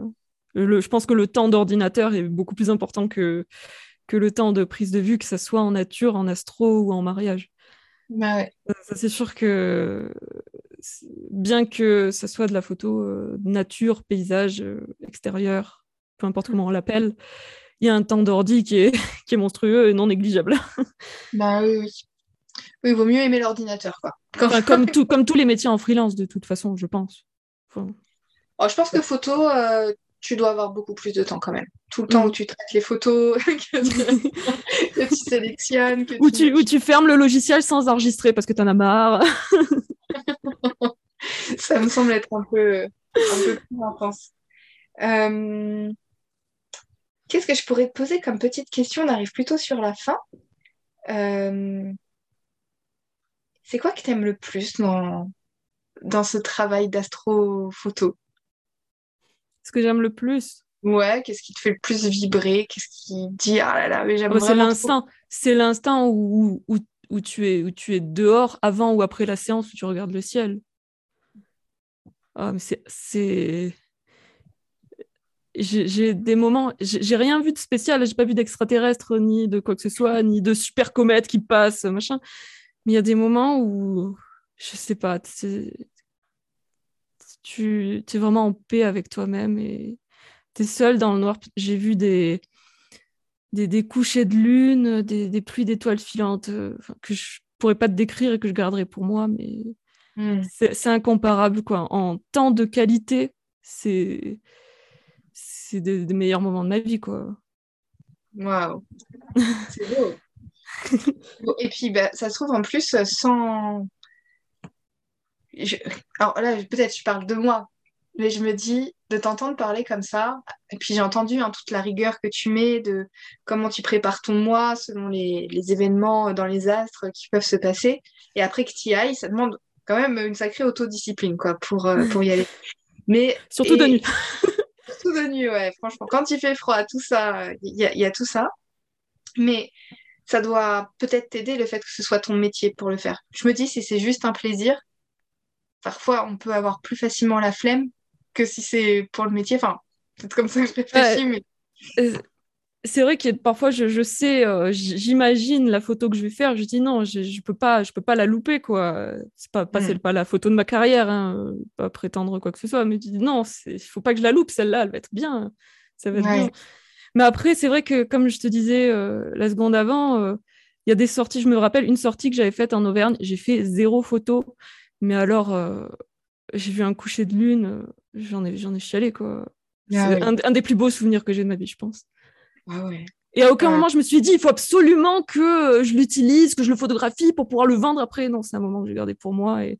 je pense que le temps d'ordinateur est beaucoup plus important que, que le temps de prise de vue, que ce soit en nature, en astro ou en mariage. Bah ça, c'est sûr que bien que ce soit de la photo euh, nature, paysage, euh, extérieur, peu importe comment on l'appelle, il y a un temps d'ordi qui est, qui est monstrueux et non négligeable. Bah oui, oui. Oui, il vaut mieux aimer l'ordinateur, quoi. comme, tout, comme tous les métiers en freelance, de toute façon, je pense. Oh, je pense que photo, euh, tu dois avoir beaucoup plus de temps quand même. Tout le temps mm. où tu traites les photos, que, tu, sélectionnes. Que ou, tu... tu fermes le logiciel sans enregistrer parce que tu en as marre. Ça me semble être un peu, un peu plus intense. Euh, qu'est-ce que je pourrais te poser comme petite question? On arrive plutôt sur la fin. Euh, c'est quoi que tu aimes le plus dans, dans ce travail d'astrophoto? Ce que j'aime le plus. Ouais, qu'est-ce qui te fait le plus vibrer? Qu'est-ce qui dit ah là là, mais j'aime C'est l'instant, c'est l'instant où, où, où, tu es, où tu es dehors avant ou après la séance où tu regardes le ciel. Mais c'est. J'ai des moments, j'ai rien vu de spécial, j'ai pas vu d'extraterrestre ni de quoi que ce soit, ni de super comète qui passe, machin. Mais il y a des moments où, je sais pas, tu es vraiment en paix avec toi-même et tu es seul dans le noir. J'ai vu des, des, couchers de lune, des, pluies d'étoiles filantes euh, que je pourrais pas te décrire et que je garderai pour moi, mais hmm. c'est incomparable. Quoi. En temps de qualité, c'est c'est des, meilleurs moments de ma vie. quoi. Waouh! C'est beau! et puis, bah, ça se trouve en plus sans alors là, peut-être je parle de moi, mais je me dis de t'entendre parler comme ça, et puis j'ai entendu hein, toute la rigueur que tu mets de comment tu prépares ton mois selon les, événements dans les astres qui peuvent se passer, et après que tu y ailles, ça demande quand même une sacrée autodiscipline quoi, pour, euh, pour y aller. Mais, surtout de nuit. surtout de nuit, ouais, franchement. Quand il fait froid, tout ça, il y, y, a tout ça. Mais ça doit peut-être t'aider le fait que ce soit ton métier pour le faire. Je me dis, si c'est juste un plaisir, parfois on peut avoir plus facilement la flemme que si c'est pour le métier. Enfin, c'est comme ça que je réfléchis, mais. Euh, c'est vrai que parfois je, sais, euh, j'imagine la photo que je vais faire, je dis non, je, je peux pas, je peux pas la louper quoi. C'est pas, pas, mm. pas la photo de ma carrière, hein, pas prétendre quoi que ce soit, mais je dis non, il faut pas que je la loupe, celle-là, elle va être bien, ça va être bien. Mais après, c'est vrai que comme je te disais euh, la seconde avant, il y a des sorties, je me rappelle une sortie que j'avais faite en Auvergne, j'ai fait zéro photo mais alors, euh, j'ai vu un coucher de lune, euh, j'en ai, j'en ai chialé, quoi. Ah c'est un, des plus beaux souvenirs que j'ai de ma vie, je pense. Ah ouais. Et à aucun moment, je me suis dit, il faut absolument que je l'utilise, que je le photographie pour pouvoir le vendre après. Non, c'est un moment que j'ai gardé pour moi. Et,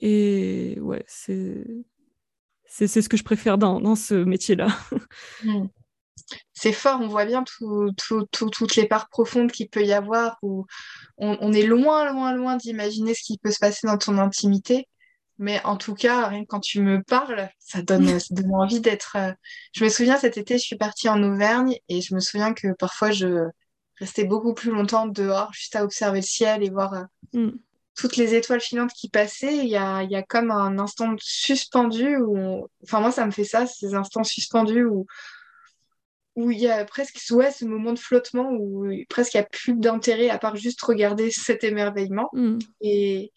et ouais, c'est, c'est, ce que je préfère dans, dans ce métier-là. C'est fort, on voit bien toutes les parts profondes qu'il peut y avoir, où on, est loin, loin, loin d'imaginer ce qui peut se passer dans ton intimité. Mais en tout cas, rien que quand tu me parles, ça donne, envie d'être. Euh, je me souviens cet été, je suis partie en Auvergne et je me souviens que parfois je restais beaucoup plus longtemps dehors, juste à observer le ciel et voir euh, mm. toutes les étoiles filantes qui passaient. Il y a, y a comme un instant suspendu où. Enfin, moi, ça me fait ça, ces instants suspendus où où il y a presque ouais, ce moment de flottement où presque il n'y a plus d'intérêt à part juste regarder cet émerveillement. Mm. Et,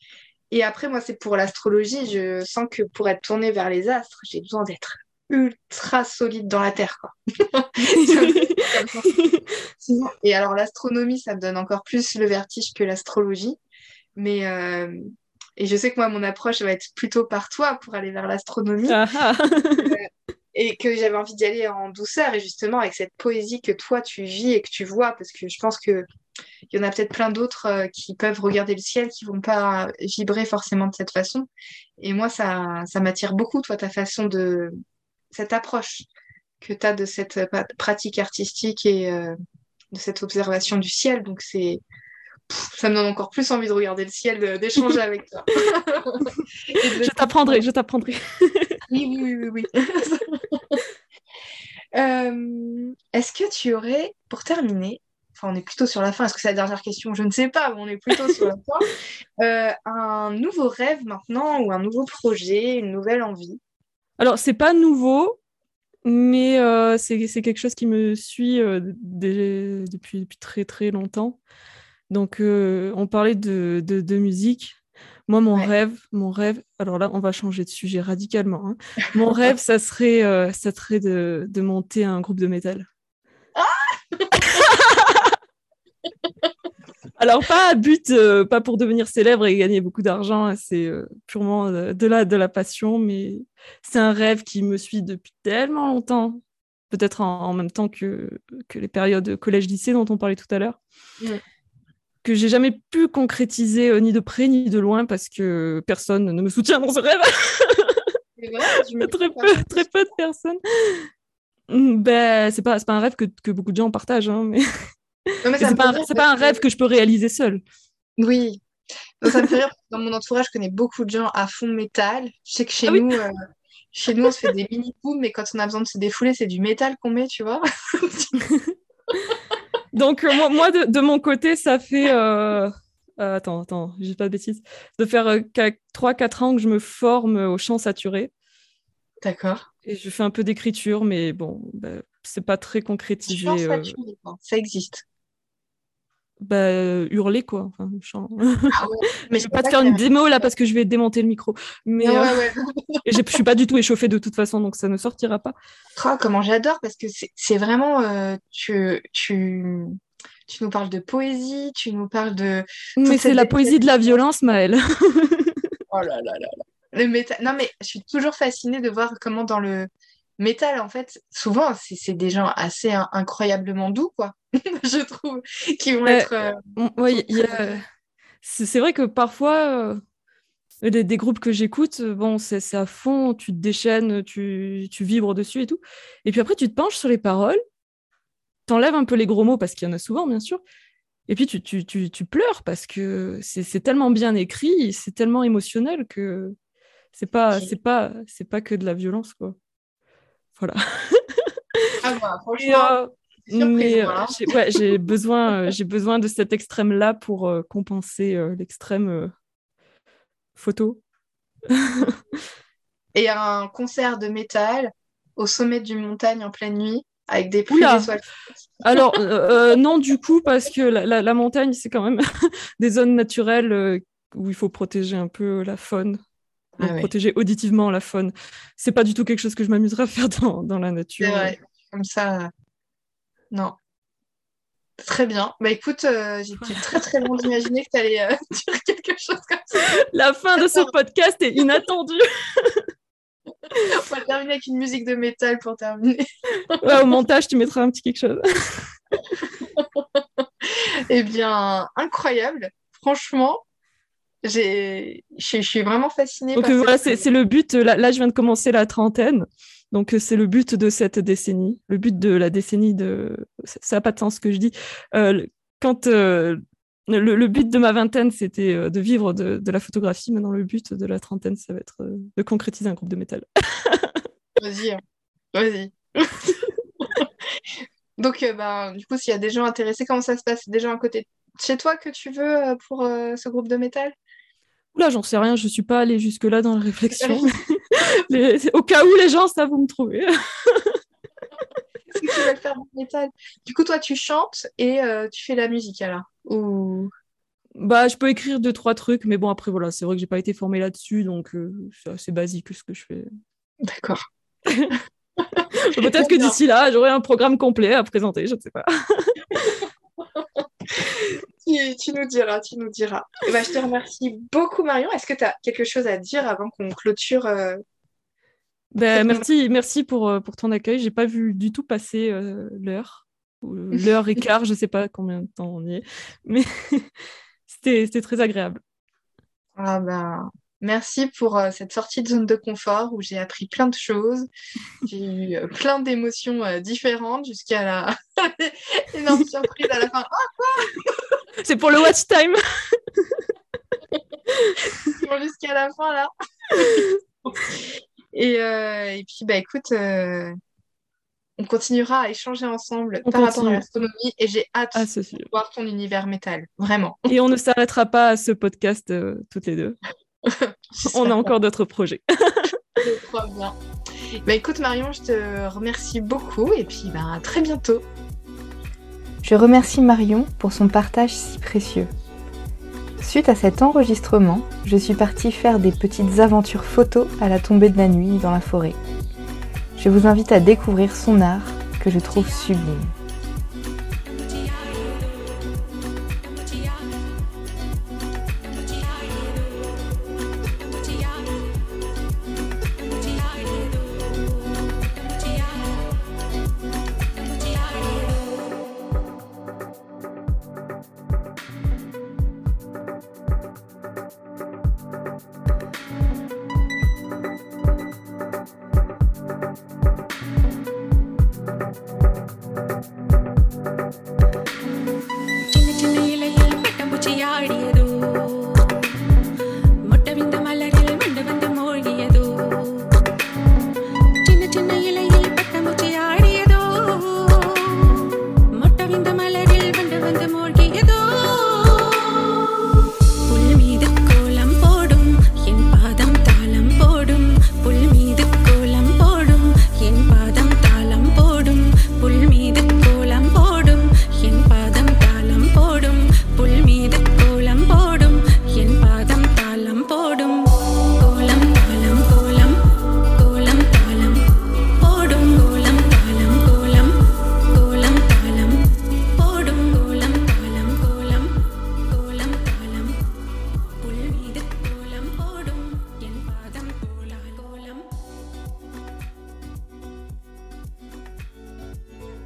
et après, moi, c'est pour l'astrologie. Je sens que pour être tournée vers les astres, j'ai besoin d'être ultra solide dans la Terre. Quoi. et alors, l'astronomie, ça me donne encore plus le vertige que l'astrologie. Mais. Euh, et je sais que moi, mon approche va être plutôt par toi pour aller vers l'astronomie. Ah ah. Euh, et que j'avais envie d'y aller en douceur et justement avec cette poésie que toi tu vis et que tu vois parce que je pense que il y en a peut-être plein d'autres qui peuvent regarder le ciel, qui vont pas vibrer forcément de cette façon. Et moi, ça, ça m'attire beaucoup, toi, ta façon de, cette approche que tu as de cette pratique artistique et de cette observation du ciel. Donc, c'est ça me donne encore plus envie de regarder le ciel, d'échanger avec toi. je t'apprendrai, je t'apprendrai. Oui, oui, oui, oui. Euh, est-ce que tu aurais, pour terminer, enfin on est plutôt sur la fin, est-ce que c'est la dernière question? Je ne sais pas, mais on est plutôt sur la fin, euh, un nouveau rêve maintenant ou un nouveau projet, une nouvelle envie? Alors, c'est pas nouveau, mais euh, c'est quelque chose qui me suit depuis, depuis, très très longtemps. Donc, on parlait de, de, musique. Moi, mon rêve, mon rêve, alors là, on va changer de sujet radicalement. Hein. Mon rêve, ça serait, euh, ça serait de, de, monter un groupe de métal. Ah alors, pas à but, euh, pas pour devenir célèbre et gagner beaucoup d'argent, hein, c'est purement de la, de la passion, mais c'est un rêve qui me suit depuis tellement longtemps, peut-être en, même temps que, que les périodes collège-lycée dont on parlait tout à l'heure que j'ai jamais pu concrétiser euh, ni de près ni de loin parce que personne ne me soutient dans ce rêve. très, peu, très peu de personnes. Mm, ben, c'est pas, pas un rêve que, que, beaucoup de gens partagent, hein, mais, c'est pas, un, pas un rêve que je peux réaliser seul. Oui, ça me fait rire. Dans mon entourage, je connais beaucoup de gens à fond métal. Je sais que chez ah nous, euh, chez nous, on se fait des mini booms, mais quand on a besoin de se défouler, c'est du métal qu'on met, tu vois. Donc, euh, moi, de, mon côté, ça fait. Euh, euh, attends, attends, j'ai pas de bêtises. De faire 3-4 ans que je me forme au chant saturé. D'accord. Et je fais un peu d'écriture, mais bon, bah, c'est pas très concrétisé. Chant saturé, ça existe bah, hurler quoi. Enfin, ah mais je vais pas te faire une démo là parce que je vais démonter le micro. Mais ouais, ouais. je suis pas du tout échauffée de toute façon, donc ça ne sortira pas. Oh, comment j'adore parce que c'est vraiment euh, tu, tu, tu nous parles de poésie, tu nous parles de. Mais c'est la poésie de la violence, Maëlle. oh là là là. Le Non mais je suis toujours fascinée de voir comment dans le métal, en fait, souvent, c'est des gens assez incroyablement doux, quoi. je trouve, qui vont être. Euh, c'est vrai que parfois, euh, des, groupes que j'écoute, bon, c'est à fond, tu te déchaînes, tu, tu, vibres dessus et tout. Et puis après, tu te penches sur les paroles, t'enlèves un peu les gros mots parce qu'il y en a souvent, bien sûr. Et puis tu, tu, tu, tu pleures parce que c'est tellement bien écrit, c'est tellement émotionnel que c'est pas, c'est pas, c'est pas que de la violence, quoi. Voilà. Ah bah, franchement. Mais euh, j'ai besoin, euh, j'ai besoin de cet extrême-là pour euh, compenser l'extrême photo. Et un concert de métal au sommet d'une montagne en pleine nuit avec des pluies Alors, non, du coup, parce que la, montagne, c'est quand même des zones naturelles où il faut protéger un peu la faune. Ah protéger auditivement la faune. C'est pas du tout quelque chose que je m'amuserais à faire dans, dans la nature. Comme ça, non. Très bien. Bah écoute, euh, j'étais très très loin d'imaginer que tu allais euh, dire quelque chose comme ça. La fin de ce podcast est inattendue. On va terminer avec une musique de métal pour terminer. ouais, au montage, tu mettras un petit quelque chose. eh bien, incroyable. Franchement, je suis vraiment fascinée. Donc voilà, c'est le but. là, je viens de commencer la trentaine. Donc euh, c'est le but de cette décennie, le but de la décennie de... Ça n'a pas de sens ce que je dis. Euh, quand euh, le, but de ma vingtaine, c'était de vivre de, la photographie, maintenant le but de la trentaine, ça va être de concrétiser un groupe de métal. vas-y, hein. vas-y. Donc, bah, du coup, s'il y a des gens intéressés, comment ça se passe? Des gens à côté de chez toi que tu veux pour ce groupe de métal? Là, j'en sais rien, je suis pas allée jusque-là dans la réflexion. Au cas où les gens savent vous me trouver. tu vas faire métal Du coup, toi, tu chantes et euh, tu fais la musique alors? Ou... Bah, je peux écrire deux, trois trucs, mais bon, après, voilà, c'est vrai que j'ai pas été formée là-dessus, donc euh, c'est assez basique ce que je fais. D'accord. Peut-être que d'ici là, j'aurai un programme complet à présenter, je ne sais pas. Tu, nous diras, tu nous diras. Et ben, je te remercie beaucoup, Marion. Est-ce que tu as quelque chose à dire avant qu'on clôture euh, ben, merci, merci pour, euh, pour ton accueil. J'ai pas vu du tout passer euh, l'heure. l'heure et quart, je sais pas combien de temps on y est, mais c'était très agréable. Ah ben, merci pour euh, cette sortie de zone de confort où j'ai appris plein de choses. J'ai eu euh, plein d'émotions euh, différentes jusqu'à la énorme surprise à la fin. Ah quoi? C'est pour le watch time. jusqu'à la fin là. et, et, puis bah écoute, on continuera à échanger ensemble par rapport à l'astronomie et j'ai hâte ah, de voir ton univers métal, vraiment. Et on ne s'arrêtera pas à ce podcast euh, toutes les deux. on a encore d'autres projets. je crois bien. Bah, écoute Marion, je te remercie beaucoup et puis bah, à très bientôt. Je remercie Marion pour son partage si précieux. Suite à cet enregistrement, je suis partie faire des petites aventures photos à la tombée de la nuit dans la forêt. Je vous invite à découvrir son art que je trouve sublime.